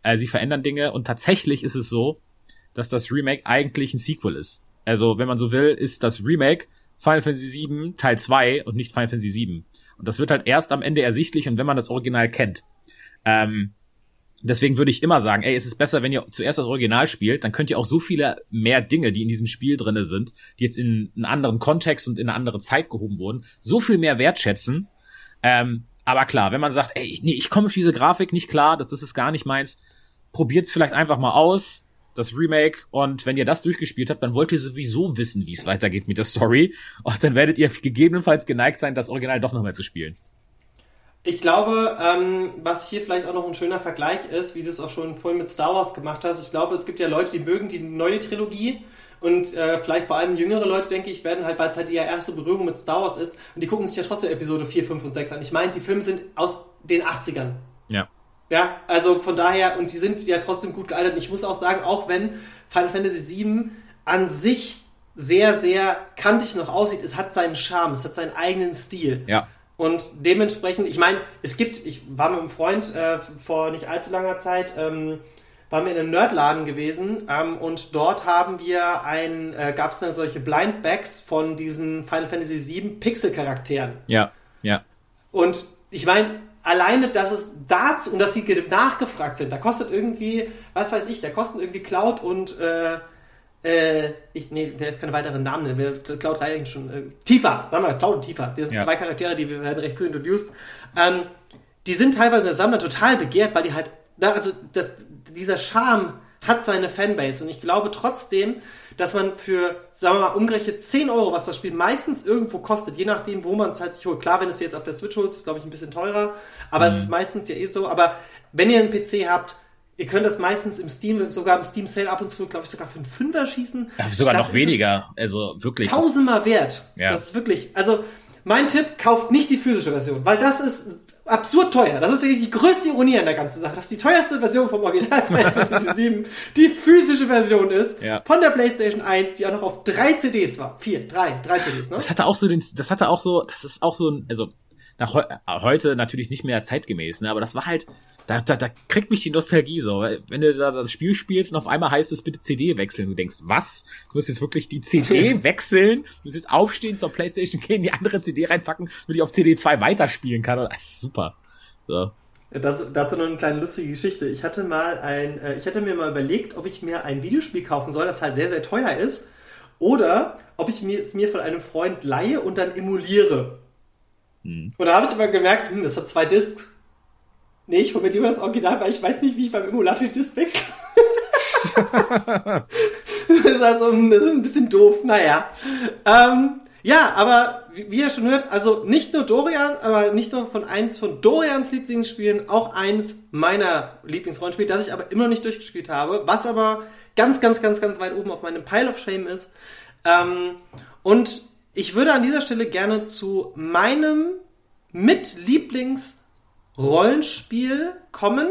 Äh, sie verändern Dinge und tatsächlich ist es so, dass das Remake eigentlich ein Sequel ist. Also, wenn man so will, ist das Remake Final Fantasy VII Teil 2 und nicht Final Fantasy VII. Und das wird halt erst am Ende ersichtlich und wenn man das Original kennt. Ähm, Deswegen würde ich immer sagen, ey, es ist besser, wenn ihr zuerst das Original spielt, dann könnt ihr auch so viele mehr Dinge, die in diesem Spiel drinne sind, die jetzt in einen anderen Kontext und in eine andere Zeit gehoben wurden, so viel mehr wertschätzen. Ähm, aber klar, wenn man sagt, ey, nee, ich komme für diese Grafik nicht klar, das, das ist gar nicht meins, probiert's vielleicht einfach mal aus, das Remake, und wenn ihr das durchgespielt habt, dann wollt ihr sowieso wissen, wie es weitergeht mit der Story, und dann werdet ihr gegebenenfalls geneigt sein, das Original doch nochmal zu spielen. Ich glaube, ähm, was hier vielleicht auch noch ein schöner Vergleich ist, wie du es auch schon vorhin mit Star Wars gemacht hast. Ich glaube, es gibt ja Leute, die mögen die neue Trilogie und äh, vielleicht vor allem jüngere Leute, denke ich, werden halt, weil es halt ihre erste Berührung mit Star Wars ist und die gucken sich ja trotzdem Episode 4, 5 und 6 an. Ich meine, die Filme sind aus den 80ern. Ja. Ja, also von daher, und die sind ja trotzdem gut gealtert. Und ich muss auch sagen, auch wenn Final Fantasy VII an sich sehr, sehr kantig noch aussieht, es hat seinen Charme, es hat seinen eigenen Stil. Ja. Und dementsprechend, ich meine, es gibt, ich war mit einem Freund äh, vor nicht allzu langer Zeit, ähm, waren wir in einem Nerdladen gewesen ähm, und dort haben wir ein, äh, gab es dann solche Blindbacks von diesen Final Fantasy VII Pixel-Charakteren. Ja, ja. Und ich meine, alleine, dass es dazu und dass die nachgefragt sind, da kostet irgendwie, was weiß ich, da kosten irgendwie Cloud und äh, äh, ich, nee, wir keine weiteren Namen nennen. Wir, Cloud reichen schon. Äh, Tifa, sagen wir, Cloud und Tifa. Das sind ja. zwei Charaktere, die werden recht früh introduced. Ähm, die sind teilweise der Sammler total begehrt, weil die halt, da, also das, dieser Charme hat seine Fanbase. Und ich glaube trotzdem, dass man für, sagen wir mal, umgerechnet 10 Euro, was das Spiel meistens irgendwo kostet, je nachdem, wo man es halt sich holt. Klar, wenn es jetzt auf der Switch holt, ist es, glaube ich, ein bisschen teurer. Aber mhm. es ist meistens ja eh so. Aber wenn ihr einen PC habt, Ihr könnt das meistens im Steam, sogar im Steam Sale ab und zu, glaube ich, sogar für einen Fünfer schießen. Ja, sogar das noch weniger. Also wirklich. Tausendmal wert. Ja. Das ist wirklich, also mein Tipp, kauft nicht die physische Version, weil das ist absurd teuer. Das ist die größte Ironie an der ganzen Sache, dass die teuerste Version vom Original Final Fantasy 7 die physische Version ist ja. von der PlayStation 1, die auch noch auf drei CDs war. Vier, drei, drei CDs, ne? Das hatte auch so den, das hatte auch so, das ist auch so ein, also nach heu heute natürlich nicht mehr zeitgemäß, ne? Aber das war halt, da, da, da kriegt mich die Nostalgie so. Wenn du da das Spiel spielst und auf einmal heißt es bitte CD wechseln, du denkst, was? Du musst jetzt wirklich die CD wechseln, du musst jetzt aufstehen, zur Playstation gehen, die andere CD reinpacken, damit ich auf CD 2 weiterspielen kann. Das ist super. So. Dazu, dazu noch eine kleine lustige Geschichte. Ich hatte mal ein, äh, ich hatte mir mal überlegt, ob ich mir ein Videospiel kaufen soll, das halt sehr, sehr teuer ist, oder ob ich mir, es mir von einem Freund leihe und dann emuliere. Hm. Und da habe ich aber gemerkt, hm, das hat zwei Discs Nee, ich hole mir lieber das Original, weil ich weiß nicht, wie ich beim Emulator die Disc wechsle. das, ist also, das ist ein bisschen doof, naja. Ähm, ja, aber wie, wie ihr schon hört, also nicht nur Dorian, aber nicht nur von eins von Dorians Lieblingsspielen, auch eins meiner Lieblingsrollenspiele, das ich aber immer noch nicht durchgespielt habe, was aber ganz, ganz, ganz, ganz weit oben auf meinem Pile of Shame ist. Ähm, und ich würde an dieser Stelle gerne zu meinem mit Lieblingsrollenspiel kommen.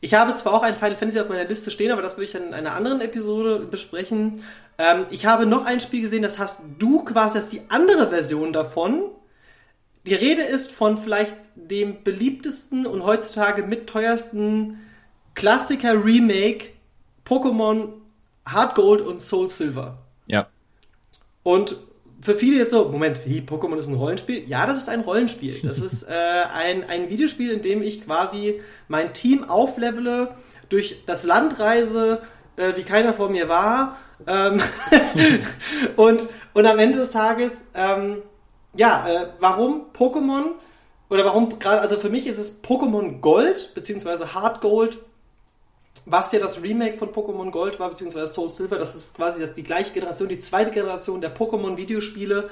Ich habe zwar auch ein Final Fantasy auf meiner Liste stehen, aber das würde ich dann in einer anderen Episode besprechen. Ähm, ich habe noch ein Spiel gesehen, das hast du quasi als die andere Version davon. Die Rede ist von vielleicht dem beliebtesten und heutzutage mit teuersten Klassiker-Remake Pokémon Hard Gold und Soul Silver. Ja. Und für viele jetzt so, Moment, wie, Pokémon ist ein Rollenspiel? Ja, das ist ein Rollenspiel. Das ist äh, ein, ein Videospiel, in dem ich quasi mein Team auflevele, durch das Land reise, äh, wie keiner vor mir war. Ähm und, und am Ende des Tages, ähm, ja, äh, warum Pokémon? Oder warum gerade, also für mich ist es Pokémon Gold, beziehungsweise Hard Gold was ja das Remake von Pokémon Gold war, beziehungsweise Soul Silver, das ist quasi das, die gleiche Generation, die zweite Generation der Pokémon-Videospiele.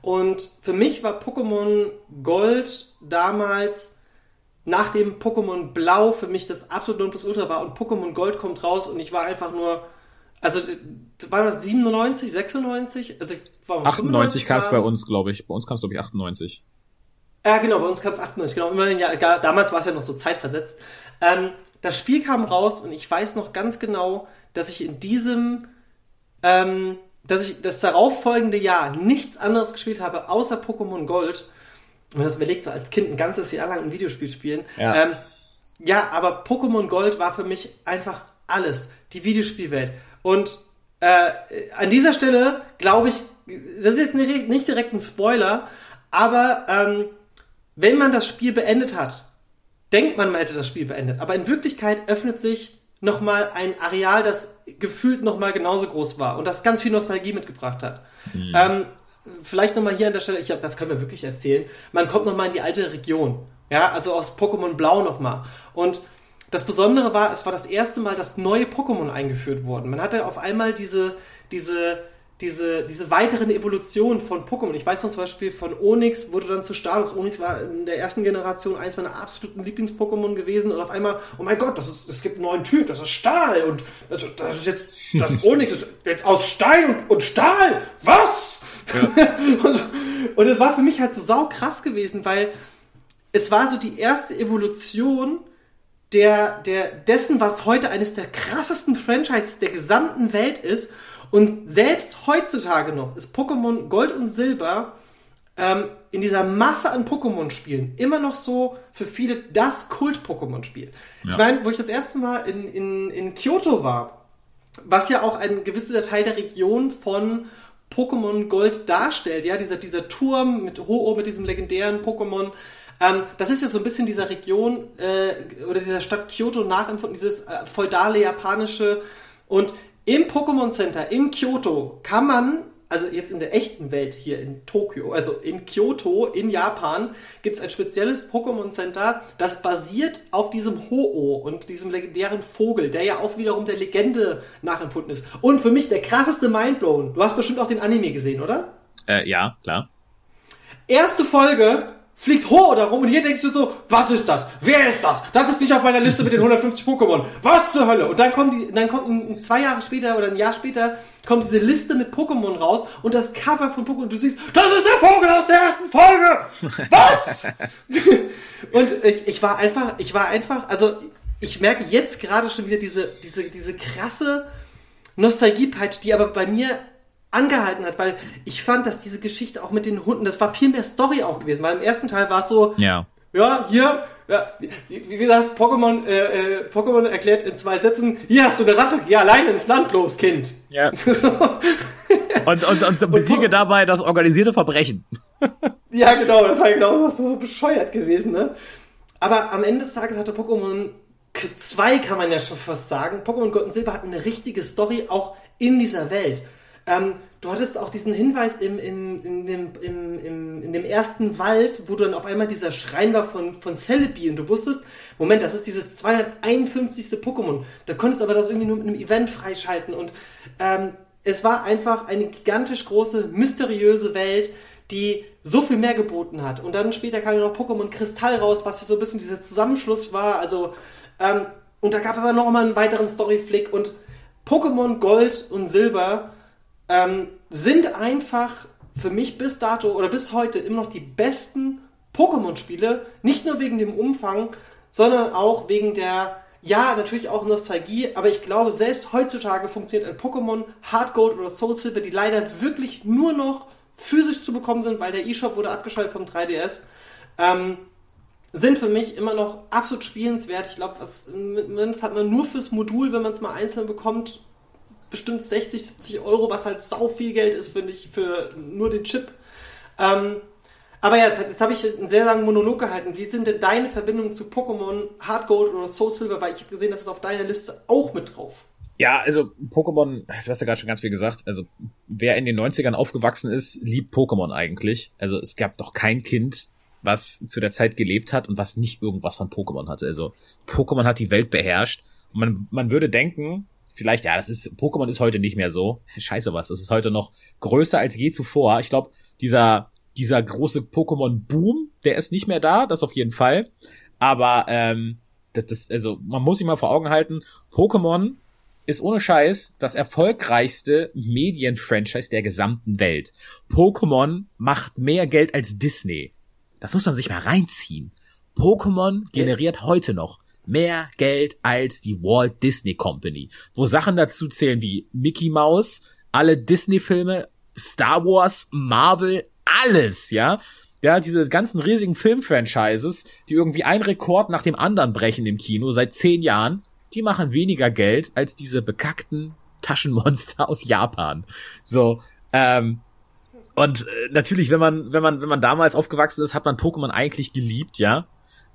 Und für mich war Pokémon Gold damals nach dem Pokémon Blau für mich das absolute Nonplusultra war und Pokémon Gold kommt raus und ich war einfach nur, also war das 97, 96? Also ich war 98 kam es bei uns, glaube ich. Bei uns kam es, glaube ich, 98. Ja, genau, bei uns kam es 98, genau. Immerhin, ja, damals war es ja noch so zeitversetzt. Ähm, das Spiel kam raus und ich weiß noch ganz genau, dass ich in diesem, ähm, dass ich das darauffolgende Jahr nichts anderes gespielt habe, außer Pokémon Gold. Und das überlegt, so als Kind ein ganzes Jahr lang ein Videospiel spielen. Ja, ähm, ja aber Pokémon Gold war für mich einfach alles. Die Videospielwelt. Und äh, an dieser Stelle glaube ich, das ist jetzt nicht direkt ein Spoiler, aber ähm, wenn man das Spiel beendet hat, denkt man, man hätte das Spiel beendet. Aber in Wirklichkeit öffnet sich nochmal ein Areal, das gefühlt nochmal genauso groß war und das ganz viel Nostalgie mitgebracht hat. Mhm. Ähm, vielleicht nochmal hier an der Stelle, ich glaube, das können wir wirklich erzählen. Man kommt nochmal in die alte Region. Ja, also aus Pokémon Blau nochmal. Und das Besondere war, es war das erste Mal, dass neue Pokémon eingeführt wurden. Man hatte auf einmal diese, diese diese, diese weiteren Evolutionen von Pokémon. Ich weiß noch zum Beispiel von Onyx wurde dann zu Stalos. Onyx war in der ersten Generation eins meiner absoluten Lieblings-Pokémon gewesen und auf einmal, oh mein Gott, das ist, es gibt einen neuen Typ, das ist Stahl und das, das ist jetzt, das Onyx ist jetzt aus Stein und, und Stahl. Was? Ja. und es war für mich halt so sau krass gewesen, weil es war so die erste Evolution der, der, dessen, was heute eines der krassesten Franchises der gesamten Welt ist und selbst heutzutage noch ist Pokémon Gold und Silber ähm, in dieser Masse an Pokémon-Spielen immer noch so für viele das Kult-Pokémon-Spiel. Ja. Ich meine, wo ich das erste Mal in, in, in Kyoto war, was ja auch ein gewisser Teil der Region von Pokémon Gold darstellt, ja, dieser, dieser Turm mit Ho-Oh, mit diesem legendären Pokémon, ähm, das ist ja so ein bisschen dieser Region äh, oder dieser Stadt Kyoto nachempfunden, dieses äh, feudale japanische und im Pokémon Center in Kyoto kann man, also jetzt in der echten Welt hier in Tokio, also in Kyoto in Japan, gibt es ein spezielles Pokémon Center, das basiert auf diesem Ho-Oh und diesem legendären Vogel, der ja auch wiederum der Legende nachempfunden ist. Und für mich der krasseste Mindblown. Du hast bestimmt auch den Anime gesehen, oder? Äh, ja, klar. Erste Folge, fliegt Ho da rum und hier denkst du so, was ist das? Wer ist das? Das ist nicht auf meiner Liste mit den 150 Pokémon. Was zur Hölle? Und dann kommt die, dann kommt zwei Jahre später oder ein Jahr später kommt diese Liste mit Pokémon raus und das Cover von Pokémon, du siehst, das ist der Vogel aus der ersten Folge. Was? und ich, ich war einfach, ich war einfach, also ich merke jetzt gerade schon wieder diese, diese, diese krasse Nostalgie-Peitsche, die aber bei mir angehalten hat, weil ich fand, dass diese Geschichte auch mit den Hunden, das war viel mehr Story auch gewesen, weil im ersten Teil war es so, ja, ja hier, ja, wie, gesagt, Pokémon, äh, äh, Pokémon erklärt in zwei Sätzen, hier hast du eine Ratte, ja, allein ins Land los, Kind. Ja. und, und, und besiege und, dabei das organisierte Verbrechen. ja, genau, das war genau so bescheuert gewesen, ne? Aber am Ende des Tages hatte Pokémon 2, kann man ja schon fast sagen, Pokémon Gold und Silber hat eine richtige Story auch in dieser Welt. Ähm, du hattest auch diesen Hinweis im, im, in, dem, im, im, in dem ersten Wald, wo dann auf einmal dieser Schrein war von, von Celebi und du wusstest, Moment, das ist dieses 251. Pokémon. Da konntest aber das irgendwie nur mit einem Event freischalten und ähm, es war einfach eine gigantisch große, mysteriöse Welt, die so viel mehr geboten hat. Und dann später kam ja noch Pokémon Kristall raus, was ja so ein bisschen dieser Zusammenschluss war. Also, ähm, und da gab es dann noch mal einen weiteren Storyflick und Pokémon Gold und Silber ähm, sind einfach für mich bis dato oder bis heute immer noch die besten Pokémon-Spiele. Nicht nur wegen dem Umfang, sondern auch wegen der ja, natürlich auch Nostalgie, aber ich glaube, selbst heutzutage funktioniert ein Pokémon Hard Gold oder Soul Silver, die leider wirklich nur noch physisch zu bekommen sind, weil der eShop wurde abgeschaltet vom 3DS, ähm, sind für mich immer noch absolut spielenswert. Ich glaube, was hat man nur fürs Modul, wenn man es mal einzeln bekommt, bestimmt 60, 70 Euro, was halt sau viel Geld ist, finde ich, für nur den Chip. Ähm, aber ja, jetzt, jetzt habe ich einen sehr langen Monolog gehalten. Wie sind denn deine Verbindungen zu Pokémon Hard Gold oder Soul Silver? Weil ich habe gesehen, das ist auf deiner Liste auch mit drauf. Ja, also Pokémon, du hast ja gerade schon ganz viel gesagt, also wer in den 90ern aufgewachsen ist, liebt Pokémon eigentlich. Also es gab doch kein Kind, was zu der Zeit gelebt hat und was nicht irgendwas von Pokémon hatte. Also Pokémon hat die Welt beherrscht. Und man, man würde denken, vielleicht, ja, das ist, Pokémon ist heute nicht mehr so. Scheiße was, das ist heute noch größer als je zuvor. Ich glaube, dieser dieser große Pokémon-Boom, der ist nicht mehr da, das auf jeden Fall. Aber ähm, das, das, also man muss sich mal vor Augen halten, Pokémon ist ohne Scheiß das erfolgreichste Medienfranchise der gesamten Welt. Pokémon macht mehr Geld als Disney. Das muss man sich mal reinziehen. Pokémon generiert heute noch mehr Geld als die Walt Disney Company, wo Sachen dazu zählen wie Mickey Mouse, alle Disney-Filme, Star Wars, Marvel, alles, ja. Ja, diese ganzen riesigen Filmfranchises, die irgendwie ein Rekord nach dem anderen brechen im Kino seit zehn Jahren, die machen weniger Geld als diese bekackten Taschenmonster aus Japan. So, ähm, und äh, natürlich, wenn man, wenn man, wenn man damals aufgewachsen ist, hat man Pokémon eigentlich geliebt, ja.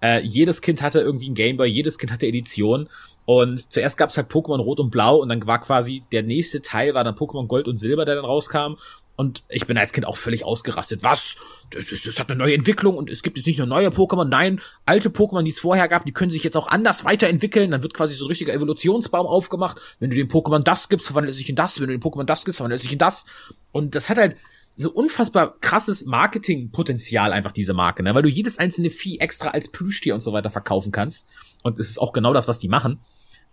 Äh, jedes Kind hatte irgendwie ein Gameboy, jedes Kind hatte Edition. Und zuerst gab es halt Pokémon Rot und Blau und dann war quasi der nächste Teil war dann Pokémon Gold und Silber, der dann rauskam. Und ich bin als Kind auch völlig ausgerastet. Was? Das, ist, das hat eine neue Entwicklung und es gibt jetzt nicht nur neue Pokémon, nein, alte Pokémon, die es vorher gab, die können sich jetzt auch anders weiterentwickeln. Dann wird quasi so ein richtiger Evolutionsbaum aufgemacht. Wenn du dem Pokémon das gibst, verwandelt es sich in das. Wenn du dem Pokémon das gibst, verwandelt es sich in das. Und das hat halt so unfassbar krasses Marketingpotenzial einfach diese Marke, ne? weil du jedes einzelne Vieh extra als Plüschtier und so weiter verkaufen kannst. Und es ist auch genau das, was die machen.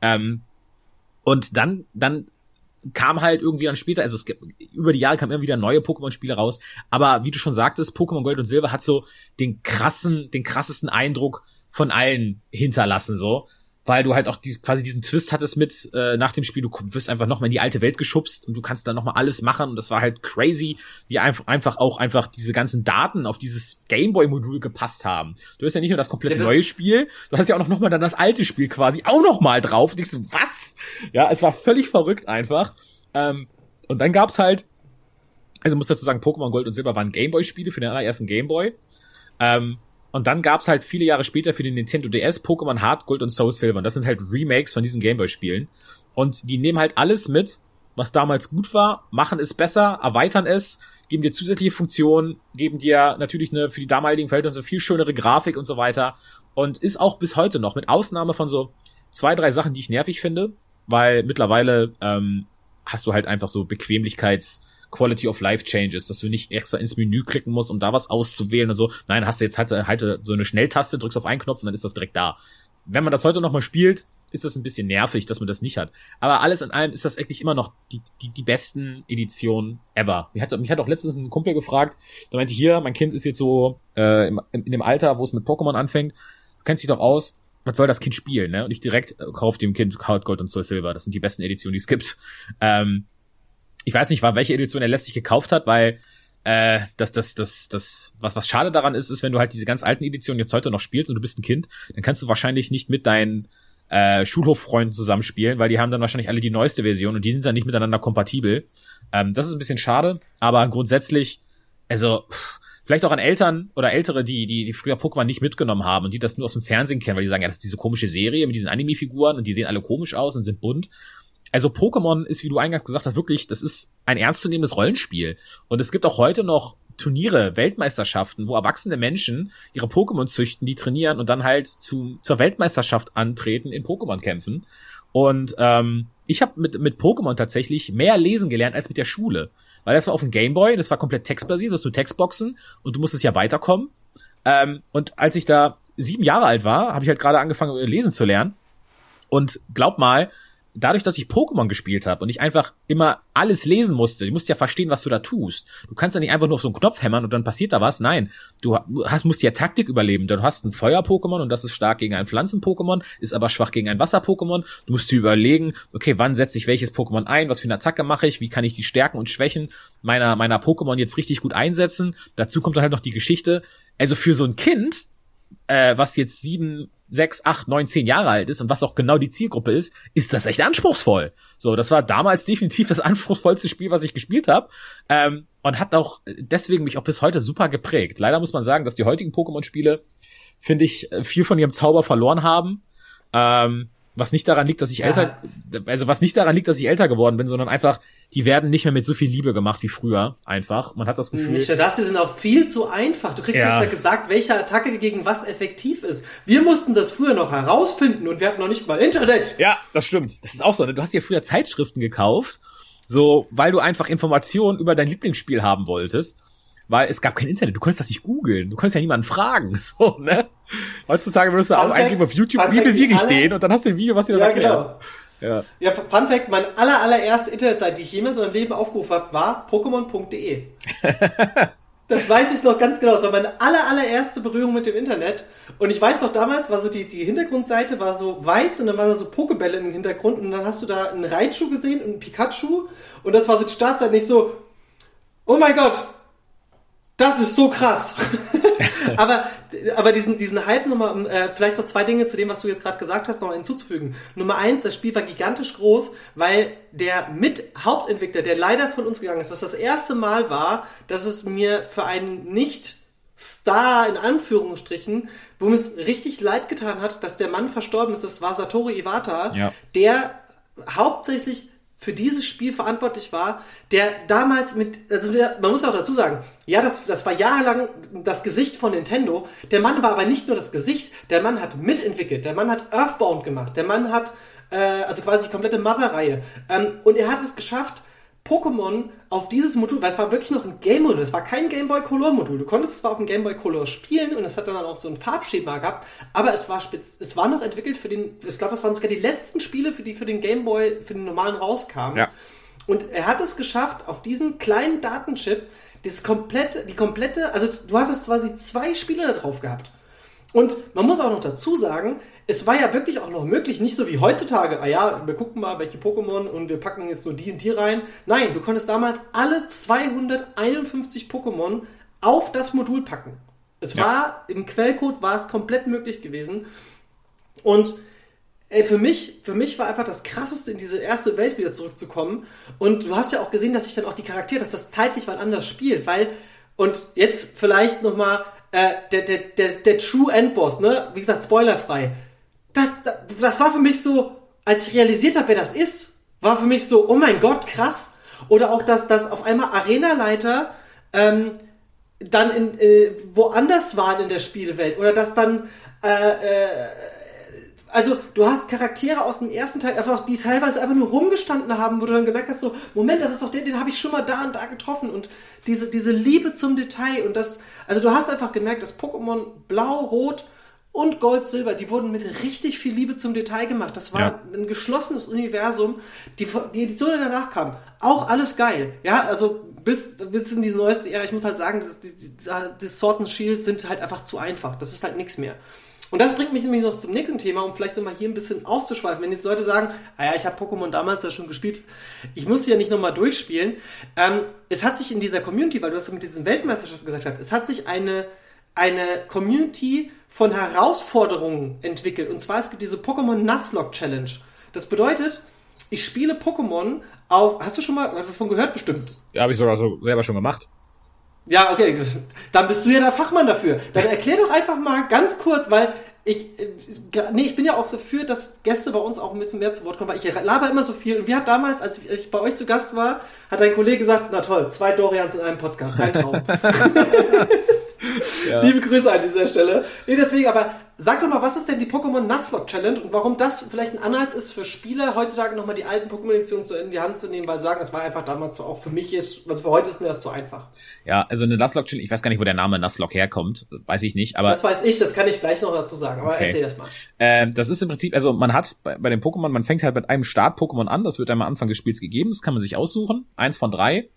Ähm, und dann, dann kam halt irgendwie dann später, also es gibt, über die Jahre kamen immer wieder neue Pokémon-Spiele raus, aber wie du schon sagtest, Pokémon Gold und Silber hat so den krassen, den krassesten Eindruck von allen hinterlassen, so weil du halt auch die, quasi diesen Twist hattest mit äh, nach dem Spiel, du wirst einfach nochmal in die alte Welt geschubst und du kannst dann nochmal alles machen und das war halt crazy, wie einfach, einfach auch einfach diese ganzen Daten auf dieses Gameboy-Modul gepasst haben. Du hast ja nicht nur das komplette ja, neue Spiel, du hast ja auch noch mal dann das alte Spiel quasi auch nochmal drauf und denkst so, was? Ja, es war völlig verrückt einfach. Ähm, und dann gab's halt, also muss dazu sagen, Pokémon Gold und Silber waren Gameboy-Spiele für den allerersten Gameboy. Ähm, und dann gab's halt viele Jahre später für den Nintendo DS Pokémon Hard Gold und Soul Silver. Und das sind halt Remakes von diesen Gameboy-Spielen. Und die nehmen halt alles mit, was damals gut war, machen es besser, erweitern es, geben dir zusätzliche Funktionen, geben dir natürlich eine für die damaligen Verhältnisse viel schönere Grafik und so weiter. Und ist auch bis heute noch, mit Ausnahme von so zwei, drei Sachen, die ich nervig finde, weil mittlerweile ähm, hast du halt einfach so Bequemlichkeits- Quality of Life Changes, dass du nicht extra ins Menü klicken musst, um da was auszuwählen und so. Nein, hast du jetzt halt, halt so eine Schnelltaste, drückst auf einen Knopf und dann ist das direkt da. Wenn man das heute nochmal spielt, ist das ein bisschen nervig, dass man das nicht hat. Aber alles in allem ist das eigentlich immer noch die, die, die besten Editionen ever. Mich hat, mich hat auch letztens ein Kumpel gefragt, da meinte hier, mein Kind ist jetzt so äh, im, in dem Alter, wo es mit Pokémon anfängt, du kennst dich doch aus, was soll das Kind spielen, ne? Und ich direkt äh, kauf dem Kind Hard Gold und Soul Silver. Das sind die besten Editionen, die es gibt. Ähm, ich weiß nicht, war welche Edition er letztlich gekauft hat, weil äh, das, das, das, das, was, was schade daran ist, ist, wenn du halt diese ganz alten Editionen jetzt heute noch spielst und du bist ein Kind, dann kannst du wahrscheinlich nicht mit deinen äh, Schulhoffreunden zusammenspielen, weil die haben dann wahrscheinlich alle die neueste Version und die sind dann nicht miteinander kompatibel. Ähm, das ist ein bisschen schade, aber grundsätzlich, also vielleicht auch an Eltern oder Ältere, die, die, die früher Pokémon nicht mitgenommen haben und die das nur aus dem Fernsehen kennen, weil die sagen, ja, das ist diese komische Serie mit diesen Anime-Figuren und die sehen alle komisch aus und sind bunt Also Pokémon ist, wie du eingangs gesagt hast, wirklich, das ist ein ernstzunehmendes Rollenspiel. Und es gibt auch heute noch Turniere, Weltmeisterschaften, wo erwachsene Menschen ihre Pokémon züchten, die trainieren und dann halt zu, zur Weltmeisterschaft antreten in Pokémon-Kämpfen. Und ähm, ich habe mit, mit Pokémon tatsächlich mehr lesen gelernt als mit der Schule. Weil das war auf dem Gameboy, das war komplett textbasiert, du Textboxen und du musstest ja weiterkommen. Ähm, und als ich da sieben Jahre alt war, habe ich halt gerade angefangen, lesen zu lernen. Und glaub mal, dadurch, dass ich Pokémon gespielt habe und ich einfach immer alles lesen musste, du musst ja verstehen, was du da tust. Du kannst ja nicht einfach nur auf so einen Knopf hämmern und dann passiert da was. Nein, du hast, musst ja Taktik überleben. Du hast ein Feuer-Pokémon und das ist stark gegen ein Pflanzen-Pokémon, ist aber schwach gegen ein Wasser-Pokémon. Du musst dir überlegen, okay, wann setze ich welches Pokémon ein, was für eine Attacke mache ich, wie kann ich die Stärken und Schwächen meiner, meiner Pokémon jetzt richtig gut einsetzen. Dazu kommt dann halt noch die Geschichte. Also für so ein Kind, äh, was jetzt sieben, sechs, acht, neun, zehn Jahre alt ist und was auch genau die Zielgruppe ist, ist das echt anspruchsvoll. So, das war damals definitiv das anspruchsvollste Spiel, was ich gespielt habe. Ähm, und hat auch deswegen mich auch bis heute super geprägt. Leider muss man sagen, dass die heutigen Pokémon-Spiele, finde ich, viel von ihrem Zauber verloren haben. Ähm, was nicht daran liegt, dass ich ja. älter, also was nicht daran liegt, dass ich älter geworden bin, sondern einfach, die werden nicht mehr mit so viel Liebe gemacht wie früher. Einfach. Man hat das Gefühl. Nicht nur das, die sind auch viel zu einfach. Du kriegst ja. jetzt ja gesagt, welche Attacke gegen was effektiv ist. Wir mussten das früher noch herausfinden und wir hatten noch nicht mal Internet. Ja, das stimmt. Das ist auch so. Ne? Du hast ja früher Zeitschriften gekauft, so, weil du einfach Informationen über dein Lieblingsspiel haben wolltest weil es gab kein Internet. Du konntest das nicht googeln. Du konntest ja niemanden fragen. So, ne? Heutzutage würdest du auch eingeben auf YouTube, wie besiege ich den? Und dann hast du ein Video, was dir das ja, erklärt. Genau. Ja. ja, Fun Fact, meine aller, allererste Internetseite, die ich jemals in meinem Leben aufgerufen habe, war pokémon.de. das weiß ich noch ganz genau. Das war meine aller, allererste Berührung mit dem Internet. Und ich weiß noch damals, war so die, die Hintergrundseite war so weiß und dann waren da so Pokebälle im Hintergrund und dann hast du da einen Raichu gesehen und einen Pikachu und das war so die Startseite nicht so, oh mein Gott, das ist so krass. aber, aber diesen, diesen Hype nochmal, äh, vielleicht noch zwei Dinge zu dem, was du jetzt gerade gesagt hast, noch hinzuzufügen. Nummer eins, das Spiel war gigantisch groß, weil der Mit-Hauptentwickler, der leider von uns gegangen ist, was das erste Mal war, dass es mir für einen nicht Star in Anführungsstrichen, wo mir es richtig leid getan hat, dass der Mann verstorben ist, das war Satoru Iwata, ja. der hauptsächlich für dieses Spiel verantwortlich war, der damals mit, also man muss auch dazu sagen, ja, das, das war jahrelang das Gesicht von Nintendo. Der Mann war aber nicht nur das Gesicht, der Mann hat mitentwickelt, der Mann hat Earthbound gemacht, der Mann hat, äh, also quasi die komplette Mother-Reihe. Ähm, und er hat es geschafft, Pokémon auf dieses Modul, weil es war wirklich noch ein Game-Modul, es war kein Game Boy Color Modul. Du konntest zwar auf dem Game Boy Color spielen und es hat dann auch so ein Farbschema gehabt, aber es war spitz, es war noch entwickelt für den, ich glaube, das waren sogar die letzten Spiele, für die für den Game Boy, für den normalen rauskamen. Ja. Und er hat es geschafft, auf diesen kleinen Datenchip das komplette, die komplette, also du hast es quasi zwei Spiele da drauf gehabt. Und man muss auch noch dazu sagen, es war ja wirklich auch noch möglich, nicht so wie heutzutage, ah ja, wir gucken mal, welche Pokémon und wir packen jetzt nur die und die rein. Nein, du konntest damals alle 251 Pokémon auf das Modul packen. Es ja. war, im Quellcode war es komplett möglich gewesen. Und ey, für mich, für mich war einfach das krasseste, in diese erste Welt wieder zurückzukommen. Und du hast ja auch gesehen, dass sich dann auch die Charaktere, dass das zeitlich mal anders spielt, weil, und jetzt vielleicht nochmal, äh, der, der, der, der True Endboss, ne? Wie gesagt, spoilerfrei das, das war für mich so, als ich realisiert habe, wer das ist, war für mich so, oh mein Gott, krass. Oder auch, dass, dass auf einmal Arenaleiter ähm, dann in, äh, woanders waren in der Spielwelt. Oder dass dann, äh, äh, also du hast Charaktere aus dem ersten Teil, einfach, die teilweise einfach nur rumgestanden haben, wo du dann gemerkt hast, so, Moment, das ist doch der, den habe ich schon mal da und da getroffen. Und diese, diese Liebe zum Detail und das, also du hast einfach gemerkt, dass Pokémon Blau, Rot, und Gold, Silber, die wurden mit richtig viel Liebe zum Detail gemacht. Das war ja. ein geschlossenes Universum. Die, die Edition, die danach kam, auch alles geil. Ja, also bis, bis in diese neueste Ära, ich muss halt sagen, die, die, die Sword and Shield sind halt einfach zu einfach. Das ist halt nichts mehr. Und das bringt mich nämlich noch zum nächsten Thema, um vielleicht nochmal hier ein bisschen auszuschweifen. Wenn jetzt Leute sagen, ah ja, ich habe Pokémon damals ja schon gespielt, ich muss ja nicht nochmal durchspielen. Ähm, es hat sich in dieser Community, weil du das mit diesen Weltmeisterschaften gesagt hast, es hat sich eine, eine Community von Herausforderungen entwickelt. Und zwar, es gibt diese Pokémon Nuzlocke Challenge. Das bedeutet, ich spiele Pokémon auf. Hast du schon mal davon gehört, bestimmt? Ja, habe ich sogar so selber schon gemacht. Ja, okay. Dann bist du ja der Fachmann dafür. Dann erklär doch einfach mal ganz kurz, weil ich, äh, nee, ich bin ja auch dafür, dass Gäste bei uns auch ein bisschen mehr zu Wort kommen, weil ich laber immer so viel. Und wir hat damals, als ich bei euch zu Gast war, hat ein Kollege gesagt, na toll, zwei Dorians in einem Podcast, kein Traum. ja. Liebe Grüße an dieser Stelle. Nee, deswegen, aber sag doch mal, was ist denn die Pokémon Nuzlocke Challenge und warum das vielleicht ein Anreiz ist für Spieler, heutzutage nochmal die alten Pokémon-Editionen in die Hand zu nehmen, weil sagen, das war einfach damals so auch für mich jetzt, also für heute ist mir das zu einfach. Ja, also eine Nuzlocke Challenge, ich weiß gar nicht, wo der Name Nuzlocke herkommt, weiß ich nicht, aber. Das weiß ich, das kann ich gleich noch dazu sagen, aber okay. erzähl das mal. Ähm, das ist im Prinzip, also man hat bei, bei den Pokémon, man fängt halt mit einem Start-Pokémon an, das wird einem am Anfang des Spiels gegeben, das kann man sich aussuchen, eins von drei.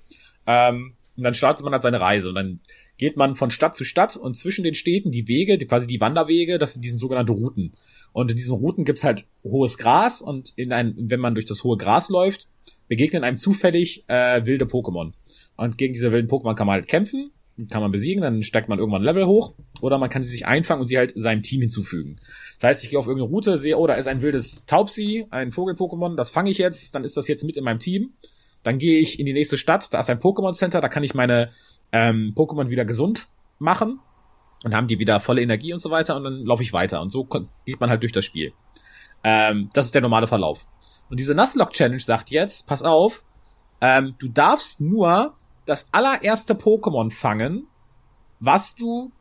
Ähm, und dann startet man halt seine Reise und dann geht man von Stadt zu Stadt und zwischen den Städten die Wege, die, quasi die Wanderwege, das sind diesen sogenannte Routen. Und in diesen Routen gibt's halt hohes Gras und in ein, wenn man durch das hohe Gras läuft, begegnen einem zufällig äh, wilde Pokémon. Und gegen diese wilden Pokémon kann man halt kämpfen, kann man besiegen, dann steigt man irgendwann Level hoch oder man kann sie sich einfangen und sie halt seinem Team hinzufügen. Das heißt, ich gehe auf irgendeine Route, sehe, oh, da ist ein wildes Taubsi, ein Vogel-Pokémon, das fange ich jetzt, dann ist das jetzt mit in meinem Team. Dann gehe ich in die nächste Stadt, da ist ein Pokémon Center, da kann ich meine ähm, Pokémon wieder gesund machen und haben die wieder volle Energie und so weiter und dann laufe ich weiter und so geht man halt durch das Spiel. Ähm, das ist der normale Verlauf. Und diese Nuzlocke Challenge sagt jetzt, pass auf, ähm, du darfst nur das allererste Pokémon fangen, was du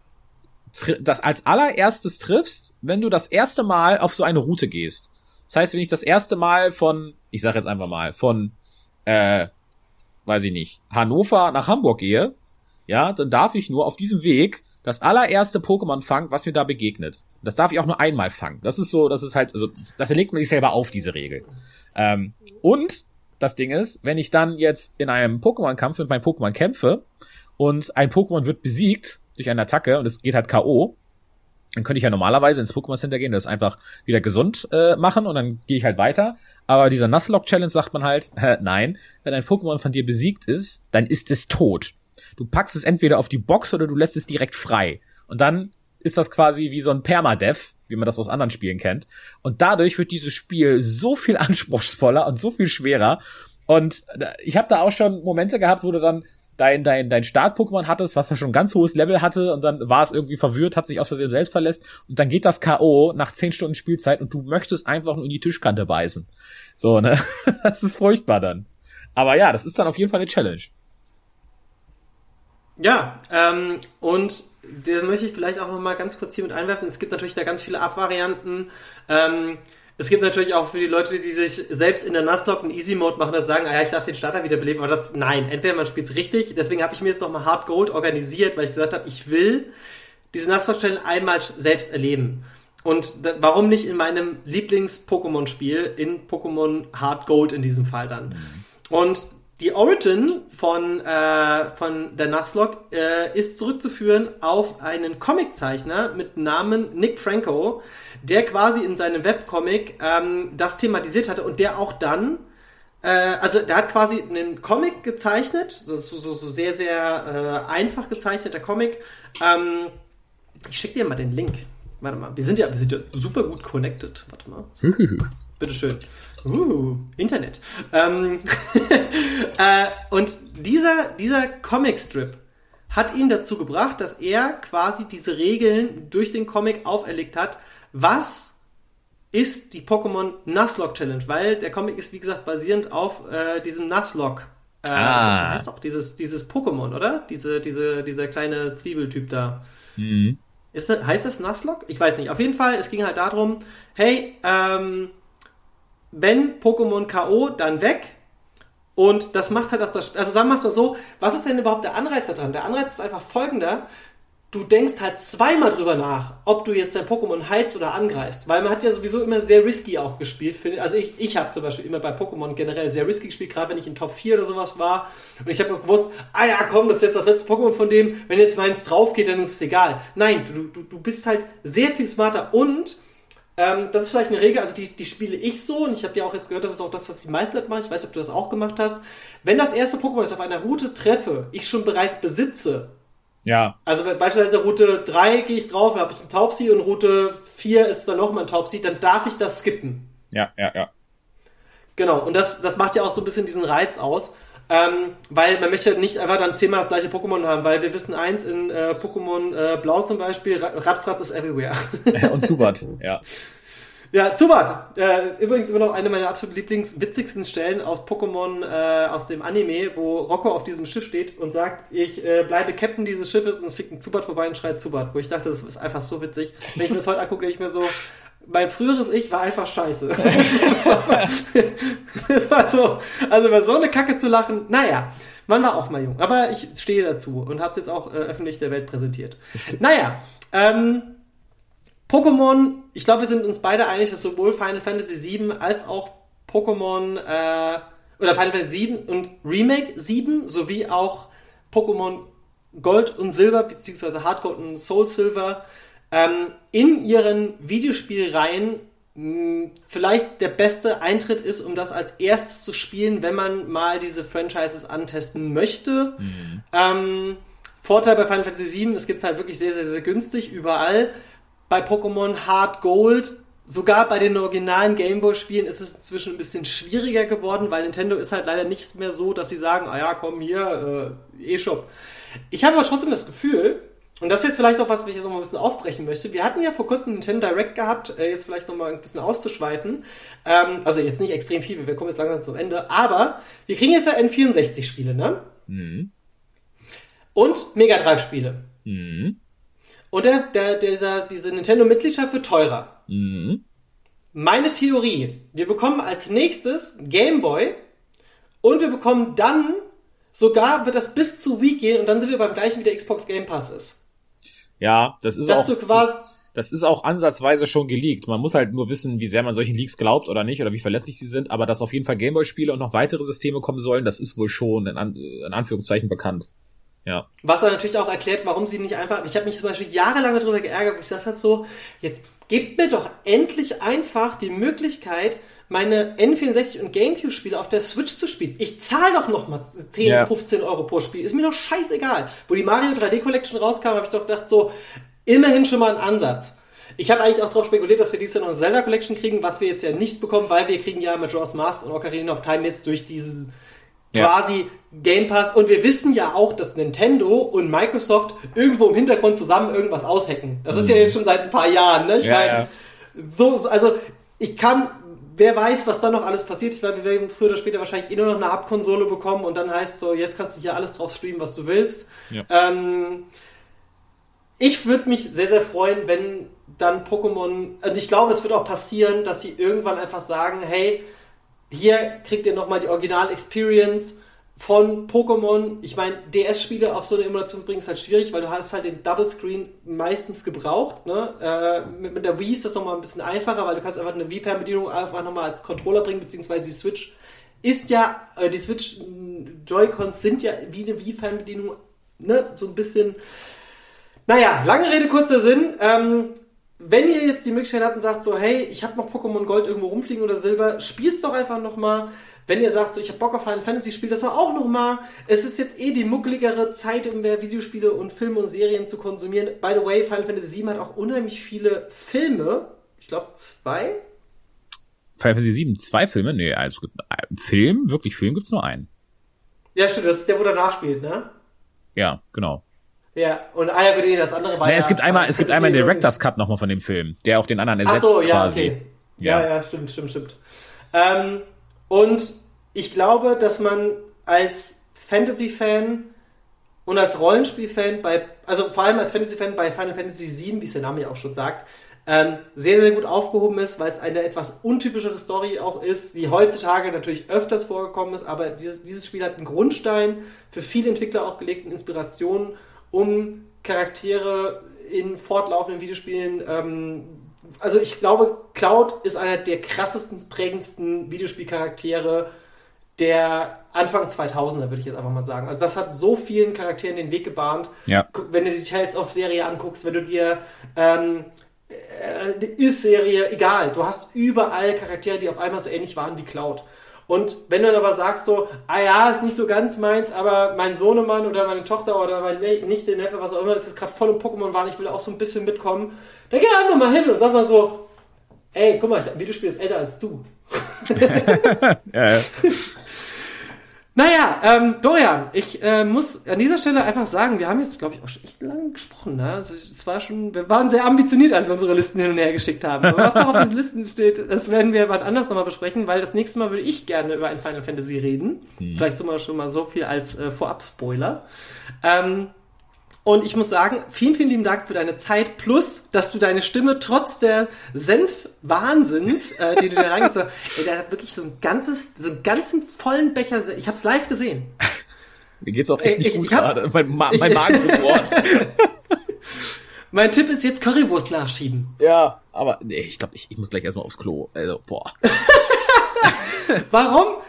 das als allererstes triffst, wenn du das erste Mal auf so eine Route gehst. Das heißt, wenn ich das erste Mal von, ich sag jetzt einfach mal, von, äh, weiß ich nicht, Hannover nach Hamburg gehe, ja, dann darf ich nur auf diesem Weg das allererste Pokémon fangen, was mir da begegnet. Das darf ich auch nur einmal fangen. Das ist so, das ist halt, also das legt man sich selber auf, diese Regel. Ähm, und das Ding ist, wenn ich dann jetzt in einem Pokémon-Kampf mit meinem Pokémon kämpfe und ein Pokémon wird besiegt durch eine Attacke und es geht halt K.O., dann könnte ich ja normalerweise ins Pokémon Center gehen, das einfach wieder gesund äh, machen und dann gehe ich halt weiter. Aber dieser Nuzlocke Challenge sagt man halt, äh, nein, wenn ein Pokémon von dir besiegt ist, dann ist es tot. Du packst es entweder auf die Box oder du lässt es direkt frei. Und dann ist das quasi wie so ein Permadeath, wie man das aus anderen Spielen kennt. Und dadurch wird dieses Spiel so viel anspruchsvoller und so viel schwerer. Und ich habe da auch schon Momente gehabt, wo du dann dein, dein, dein Start-Pokémon hattest, was ja schon ein ganz hohes Level hatte und dann war es irgendwie verwirrt, hat sich aus Versehen selbst verlässt und dann geht das K.O. nach 10 Stunden Spielzeit und du möchtest einfach nur in die Tischkante beißen. So, ne? Das ist furchtbar dann. Aber ja, das ist dann auf jeden Fall eine Challenge. Ja, ähm, und da möchte ich vielleicht auch noch mal ganz kurz hier mit einwerfen. Es gibt natürlich da ganz viele Abvarianten. Ähm, es gibt natürlich auch für die Leute, die sich selbst in der Nuzlocke einen Easy Mode machen, das sagen, ah ja, ich darf den Starter wiederbeleben, aber das, nein, entweder man spielt es richtig, deswegen habe ich mir jetzt nochmal Hard Gold organisiert, weil ich gesagt habe, ich will diese Nuzlocke-Stellen einmal selbst erleben. Und warum nicht in meinem Lieblings-Pokémon-Spiel, in Pokémon Hard Gold in diesem Fall dann. Mhm. Und die Origin von, äh, von der Nuzlocke äh, ist zurückzuführen auf einen Comiczeichner mit Namen Nick Franco, der quasi in seinem Webcomic ähm, das thematisiert hatte und der auch dann, äh, also der hat quasi einen Comic gezeichnet, so, so, so sehr, sehr äh, einfach gezeichneter Comic. Ähm, ich schicke dir mal den Link. Warte mal, wir sind ja, wir sind ja super gut connected. Warte mal. Bitteschön. Uh, Internet. Ähm, äh, und dieser, dieser Comicstrip hat ihn dazu gebracht, dass er quasi diese Regeln durch den Comic auferlegt hat. Was ist die Pokémon Nuzlocke Challenge? Weil der Comic ist, wie gesagt, basierend auf äh, diesem Nuzlocke. Äh, ah. heißt auch dieses, dieses Pokémon, oder? Diese, diese, dieser kleine Zwiebeltyp da. Mhm. Ist heißt das Nuzlocke? Ich weiß nicht. Auf jeden Fall, es ging halt darum, hey, ähm, wenn Pokémon K.O., dann weg. Und das macht halt auch das Also sagen wir es mal so, was ist denn überhaupt der Anreiz daran? Der Anreiz ist einfach folgender. Du denkst halt zweimal drüber nach, ob du jetzt dein Pokémon heilst oder angreifst. Weil man hat ja sowieso immer sehr risky auch gespielt. Also ich, ich habe zum Beispiel immer bei Pokémon generell sehr risky gespielt, gerade wenn ich in Top 4 oder sowas war. Und ich habe gewusst, ah ja, komm, das ist jetzt das letzte Pokémon von dem. Wenn jetzt meins drauf geht, dann ist es egal. Nein, du, du, du bist halt sehr viel smarter und ähm, das ist vielleicht eine Regel, also die, die spiele ich so und ich habe ja auch jetzt gehört, das ist auch das, was die meisten machen. Ich weiß nicht, ob du das auch gemacht hast. Wenn das erste Pokémon, das ich auf einer Route treffe, ich schon bereits besitze. Ja. Also wenn beispielsweise Route 3 gehe ich drauf, da habe ich einen Taubsi und Route 4 ist dann nochmal ein Taubsi, dann darf ich das skippen. Ja, ja, ja. Genau, und das, das macht ja auch so ein bisschen diesen Reiz aus. Ähm, weil man möchte nicht einfach dann zehnmal das gleiche Pokémon haben, weil wir wissen eins, in äh, Pokémon äh, Blau zum Beispiel, Radfratz ist everywhere. Und Zubat, ja. Ja, Zubat. Äh, übrigens immer noch eine meiner absolut lieblingswitzigsten Stellen aus Pokémon, äh, aus dem Anime, wo Rocco auf diesem Schiff steht und sagt, ich äh, bleibe Captain dieses Schiffes und es fliegt ein Zubat vorbei und schreit Zubat. Wo ich dachte, das ist einfach so witzig. Wenn ich mir das heute angucke, denke ich mir so, mein früheres Ich war einfach scheiße. so, also über so eine Kacke zu lachen, naja. Man war auch mal jung, aber ich stehe dazu und habe es jetzt auch äh, öffentlich der Welt präsentiert. Naja, ähm, Pokémon, ich glaube, wir sind uns beide einig, dass sowohl Final Fantasy VII als auch Pokémon äh, oder Final Fantasy VII und Remake 7 sowie auch Pokémon Gold und Silber beziehungsweise Hard Gold und Soul Silver ähm, in ihren Videospielreihen mh, vielleicht der beste Eintritt ist, um das als erstes zu spielen, wenn man mal diese Franchises antesten möchte. Mhm. Ähm, Vorteil bei Final Fantasy VII, es gibt es halt wirklich sehr, sehr, sehr günstig überall bei Pokémon Hard Gold, sogar bei den originalen Gameboy-Spielen ist es inzwischen ein bisschen schwieriger geworden, weil Nintendo ist halt leider nicht mehr so, dass sie sagen, ah ja, komm hier, äh, E-Shop. Ich habe aber trotzdem das Gefühl, und das ist jetzt vielleicht auch was, was ich jetzt noch mal ein bisschen aufbrechen möchte. Wir hatten ja vor kurzem Nintendo Direct gehabt, äh, jetzt vielleicht noch mal ein bisschen auszuschweiten. Ähm, also jetzt nicht extrem viel, wir kommen jetzt langsam zum Ende. Aber wir kriegen jetzt ja N64-Spiele, ne? Mhm. Und Mega Drive-Spiele. Mhm. Und der, der, dieser, diese Nintendo-Mitgliedschaft wird teurer. Mhm. Meine Theorie, wir bekommen als nächstes Game Boy und wir bekommen dann sogar, wird das bis zu Wii gehen und dann sind wir beim gleichen, wie der Xbox Game Pass ist. Ja, das ist Dass auch. Das ist auch ansatzweise schon geleakt. Man muss halt nur wissen, wie sehr man solchen Leaks glaubt oder nicht oder wie verlässlich sie sind, aber dass auf jeden Fall Gameboy-Spiele und noch weitere Systeme kommen sollen, das ist wohl schon in, An in Anführungszeichen bekannt. Ja. Was dann natürlich auch erklärt, warum sie nicht einfach. Ich habe mich zum Beispiel jahrelang darüber geärgert, wo ich dachte so, jetzt gebt mir doch endlich einfach die Möglichkeit, meine N64 und Gamecube-Spiele auf der Switch zu spielen. Ich zahle doch noch mal 10, ja. 15 Euro pro Spiel. Ist mir doch scheißegal. Wo die Mario 3D Collection rauskam, habe ich doch gedacht, so, immerhin schon mal ein Ansatz. Ich habe eigentlich auch darauf spekuliert, dass wir dieses Jahr noch eine Zelda Collection kriegen, was wir jetzt ja nicht bekommen, weil wir kriegen ja Majora's Mask und Ocarina of Time jetzt durch diesen ja. quasi Game Pass. Und wir wissen ja auch, dass Nintendo und Microsoft irgendwo im Hintergrund zusammen irgendwas aushacken. Das mhm. ist ja jetzt schon seit ein paar Jahren. Ne? Ich ja, meine, ja. so, also ich kann, wer weiß, was da noch alles passiert. Ich meine, wir werden früher oder später wahrscheinlich eh nur noch eine Hub-Konsole bekommen und dann heißt so, jetzt kannst du hier alles drauf streamen, was du willst. Ja. Ähm, ich würde mich sehr, sehr freuen, wenn dann Pokémon, und ich glaube, es wird auch passieren, dass sie irgendwann einfach sagen, hey, hier kriegt ihr nochmal die Original-Experience von Pokémon. Ich meine, DS-Spiele auf so eine Emulation zu bringen ist halt schwierig, weil du hast halt den Double Screen meistens gebraucht. Ne? Äh, mit, mit, der Wii ist das nochmal ein bisschen einfacher, weil du kannst einfach eine Wii-Fernbedienung einfach nochmal als Controller bringen, beziehungsweise die Switch ist ja, äh, die Switch Joy-Cons sind ja wie eine Wii-Fernbedienung, ne? so ein bisschen. Naja, lange Rede, kurzer Sinn. Ähm, wenn ihr jetzt die Möglichkeit habt und sagt so, hey, ich habe noch Pokémon Gold irgendwo rumfliegen oder Silber, spielt's doch einfach nochmal. Wenn ihr sagt so, ich habe Bock auf Final Fantasy, spielt das auch nochmal. Es ist jetzt eh die muckligere Zeit, um mehr Videospiele und Filme und Serien zu konsumieren. By the way, Final Fantasy 7 hat auch unheimlich viele Filme. Ich glaube zwei. Final Fantasy 7, zwei Filme? Nee, also es gibt einen Film, wirklich Film gibt's nur einen. Ja, stimmt, das ist der, wo danach spielt, ne? Ja, genau. Ja, und ah ja, gut, das andere war nee, ja, es gibt einmal, es gibt einmal den Director's Cut nochmal von dem Film, der auch den anderen ersetzt Ach so, ja, quasi. okay. Ja. ja, ja, stimmt, stimmt, stimmt. Ähm, und ich glaube, dass man als Fantasy-Fan und als Rollenspiel-Fan bei, also vor allem als Fantasy-Fan bei Final Fantasy VII, wie es der Name ja auch schon sagt, ähm, sehr, sehr gut aufgehoben ist, weil es eine etwas untypischere Story auch ist, die heutzutage natürlich öfters vorgekommen ist, aber dieses, dieses Spiel hat einen Grundstein für viele Entwickler auch gelegten Inspirationen um Charaktere in fortlaufenden Videospielen. Ähm, also ich glaube, Cloud ist einer der krassesten, prägendsten Videospielcharaktere der Anfang 2000er, würde ich jetzt einfach mal sagen. Also das hat so vielen Charakteren den Weg gebahnt. Ja. Wenn du die Tales of Serie anguckst, wenn du dir ähm, äh, die Is-Serie, egal, du hast überall Charaktere, die auf einmal so ähnlich waren wie Cloud. Und wenn du dann aber sagst so, ah ja, ist nicht so ganz meins, aber mein Sohnemann oder meine Tochter oder mein Nichte, Neffe, was auch immer, ist jetzt gerade voll im Pokémon waren, ich will auch so ein bisschen mitkommen, dann geh einfach mal hin und sag mal so, ey, guck mal, ein Videospiel ist älter als du. ja, ja. Naja, ähm, Dorian, ich äh, muss an dieser Stelle einfach sagen, wir haben jetzt, glaube ich, auch schon echt lange gesprochen. Ne? Also es war schon, wir waren sehr ambitioniert, als wir unsere Listen hin und her geschickt haben. Aber was noch auf diesen Listen steht, das werden wir wann anders nochmal besprechen, weil das nächste Mal würde ich gerne über ein Final Fantasy reden. Hm. Vielleicht mal schon mal so viel als äh, Vorab-Spoiler. Ähm, und ich muss sagen, vielen, vielen lieben Dank für deine Zeit, plus, dass du deine Stimme trotz der Senf-Wahnsinns, äh, die du da reingezogen hast, ey, der hat wirklich so ein ganzes, so einen ganzen vollen Becher, ich hab's live gesehen. Mir geht's auch echt nicht ich, gut gerade, mein, Ma mein Magen Mein Tipp ist jetzt Currywurst nachschieben. Ja, aber nee, ich glaube, ich, ich muss gleich erstmal aufs Klo. Also, boah. Warum?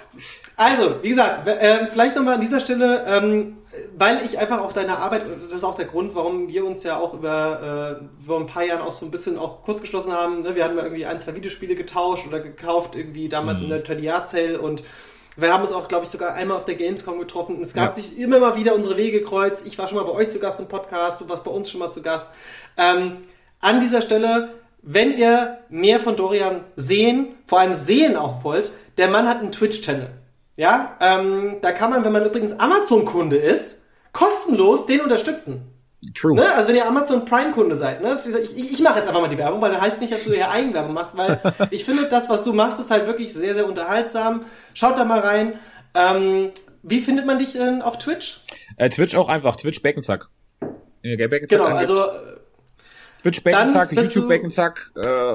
Also, wie gesagt, äh, vielleicht nochmal an dieser Stelle, ähm, weil ich einfach auch deine Arbeit, das ist auch der Grund, warum wir uns ja auch über äh, vor ein paar Jahren auch so ein bisschen auch kurz geschlossen haben. Ne? Wir haben ja irgendwie ein, zwei Videospiele getauscht oder gekauft, irgendwie damals mhm. in der Tertiarzelle und wir haben uns auch, glaube ich, sogar einmal auf der Gamescom getroffen. Und es gab ja. sich immer mal wieder unsere Wege kreuzt. Ich war schon mal bei euch zu Gast im Podcast, du warst bei uns schon mal zu Gast. Ähm, an dieser Stelle, wenn ihr mehr von Dorian sehen, vor allem sehen auch wollt, der Mann hat einen Twitch-Channel. Ja, ähm, da kann man, wenn man übrigens Amazon-Kunde ist, kostenlos den unterstützen. True. Ne? Also wenn ihr Amazon Prime-Kunde seid, ne? ich, ich, ich mache jetzt einfach mal die Werbung, weil das heißt nicht, dass du hier Eigenwerbung machst, weil ich finde, das, was du machst, ist halt wirklich sehr, sehr unterhaltsam. Schaut da mal rein. Ähm, wie findet man dich denn auf Twitch? Äh, Twitch auch einfach, Twitch Beckenzack. Äh, Beckenzack genau, also Twitch Beckenzack, YouTube Beckenzack, äh,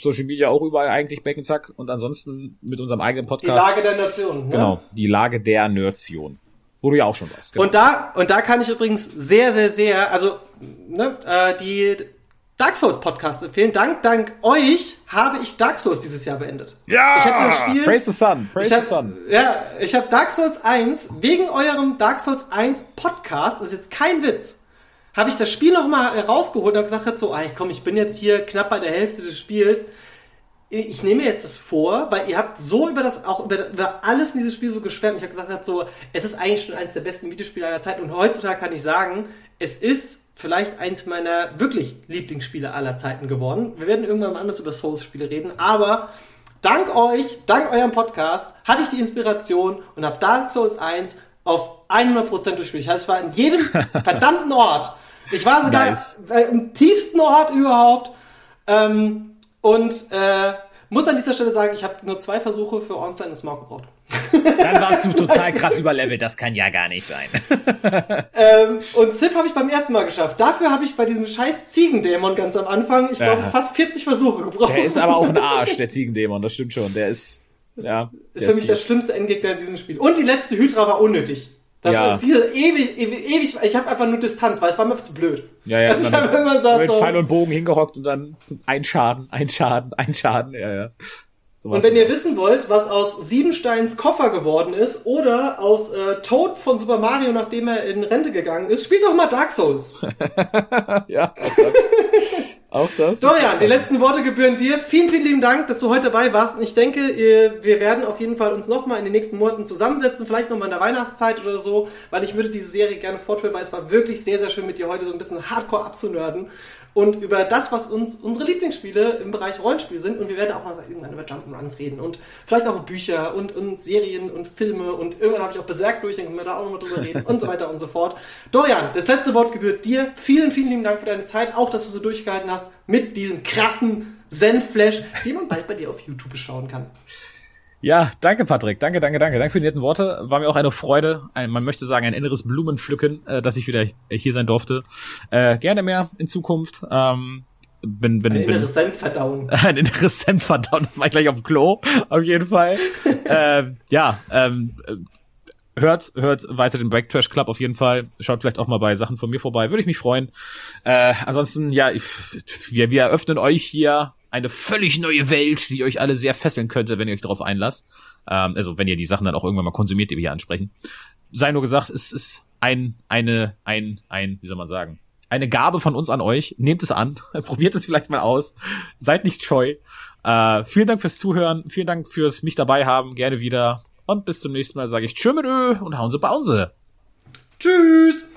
Social Media auch überall eigentlich Beckenzack und ansonsten mit unserem eigenen Podcast. Die Lage der Nation. Ne? Genau, die Lage der Nation. Wo du ja auch schon warst. Genau. Und da und da kann ich übrigens sehr, sehr, sehr, also ne, äh, die Dark Souls Podcast empfehlen. Dank, dank euch habe ich Dark Souls dieses Jahr beendet. Ja! Ich hatte das Spiel. Praise the Sun. Praise hab, the Sun. Ja, ich habe Dark Souls 1 wegen eurem Dark Souls 1 Podcast, das ist jetzt kein Witz, habe ich das Spiel nochmal rausgeholt und gesagt, so, ah, komm, ich bin jetzt hier knapp bei der Hälfte des Spiels. Ich nehme jetzt das vor, weil ihr habt so über das, auch über, über alles in dieses Spiel so geschwärmt. Ich habe gesagt, so, es ist eigentlich schon eines der besten Videospiele aller Zeit und heutzutage kann ich sagen, es ist vielleicht eins meiner wirklich Lieblingsspiele aller Zeiten geworden. Wir werden irgendwann mal anders über Souls-Spiele reden, aber dank euch, dank eurem Podcast, hatte ich die Inspiration und habe Dark Souls 1 auf 100% durchgespielt. Ich heißt, es war in jedem verdammten Ort ich war sogar nice. im tiefsten Ort überhaupt. Ähm, und äh, muss an dieser Stelle sagen, ich habe nur zwei Versuche für Ornstein und Smaug gebraucht. Dann warst du total krass überlevelt, das kann ja gar nicht sein. ähm, und Sif habe ich beim ersten Mal geschafft. Dafür habe ich bei diesem scheiß Ziegendämon ganz am Anfang, ich glaube, fast 40 Versuche gebraucht. Der ist aber auch ein Arsch, der Ziegendämon, das stimmt schon. Der ist, ja. Ist für mich der schlimmste Endgegner in diesem Spiel. Und die letzte Hydra war unnötig. Das ja. diese ewig, ewig, ewig ich habe einfach nur Distanz, weil es war mir zu blöd. Ja, ja. Also ich habe irgendwann mit so, Pfeil und Bogen hingehockt und dann ein Schaden, ein Schaden, ein Schaden, ja, ja. So und wenn ihr wissen wollt, was aus Siebensteins Koffer geworden ist oder aus äh, Toad von Super Mario, nachdem er in Rente gegangen ist, spielt doch mal Dark Souls. ja, das. Auch das. Dorian, die letzten Worte gebühren dir. Vielen, vielen lieben Dank, dass du heute dabei warst. Und ich denke, wir werden auf jeden Fall uns nochmal in den nächsten Monaten zusammensetzen, vielleicht nochmal in der Weihnachtszeit oder so, weil ich würde diese Serie gerne fortführen, weil es war wirklich sehr, sehr schön mit dir heute so ein bisschen hardcore abzunörden und über das, was uns unsere Lieblingsspiele im Bereich Rollenspiel sind. Und wir werden auch mal irgendwann über Jump'n'Runs reden und vielleicht auch Bücher und, und Serien und Filme und irgendwann habe ich auch Berserk durch, dann können wir da auch nochmal drüber reden und so weiter und so fort. Dorian, das letzte Wort gebührt dir. Vielen, vielen lieben Dank für deine Zeit, auch dass du so durchgehalten hast mit diesem krassen Zen-Flash, den man bald bei dir auf YouTube schauen kann. Ja, danke Patrick, danke, danke, danke, danke für die netten Worte. War mir auch eine Freude, ein, man möchte sagen ein inneres Blumenpflücken, äh, dass ich wieder hier sein durfte. Äh, gerne mehr in Zukunft. Ähm, bin, bin, ein inneres Senfverdauen. Ein inneres Senfverdauen, das war ich gleich auf dem Klo, auf jeden Fall. äh, ja, ähm, hört, hört weiter den Break Trash Club auf jeden Fall. Schaut vielleicht auch mal bei Sachen von mir vorbei, würde ich mich freuen. Äh, ansonsten, ja, ich, wir, wir eröffnen euch hier eine völlig neue Welt, die euch alle sehr fesseln könnte, wenn ihr euch darauf einlasst. Ähm, also wenn ihr die Sachen dann auch irgendwann mal konsumiert, die wir hier ansprechen. Sei nur gesagt, es ist ein, eine, ein, ein, wie soll man sagen, eine Gabe von uns an euch. Nehmt es an, probiert es vielleicht mal aus. Seid nicht scheu. Äh, vielen Dank fürs Zuhören, vielen Dank fürs mich dabei haben, gerne wieder. Und bis zum nächsten Mal sage ich Tschö mit Ö und hauen Sie Pause. Tschüss!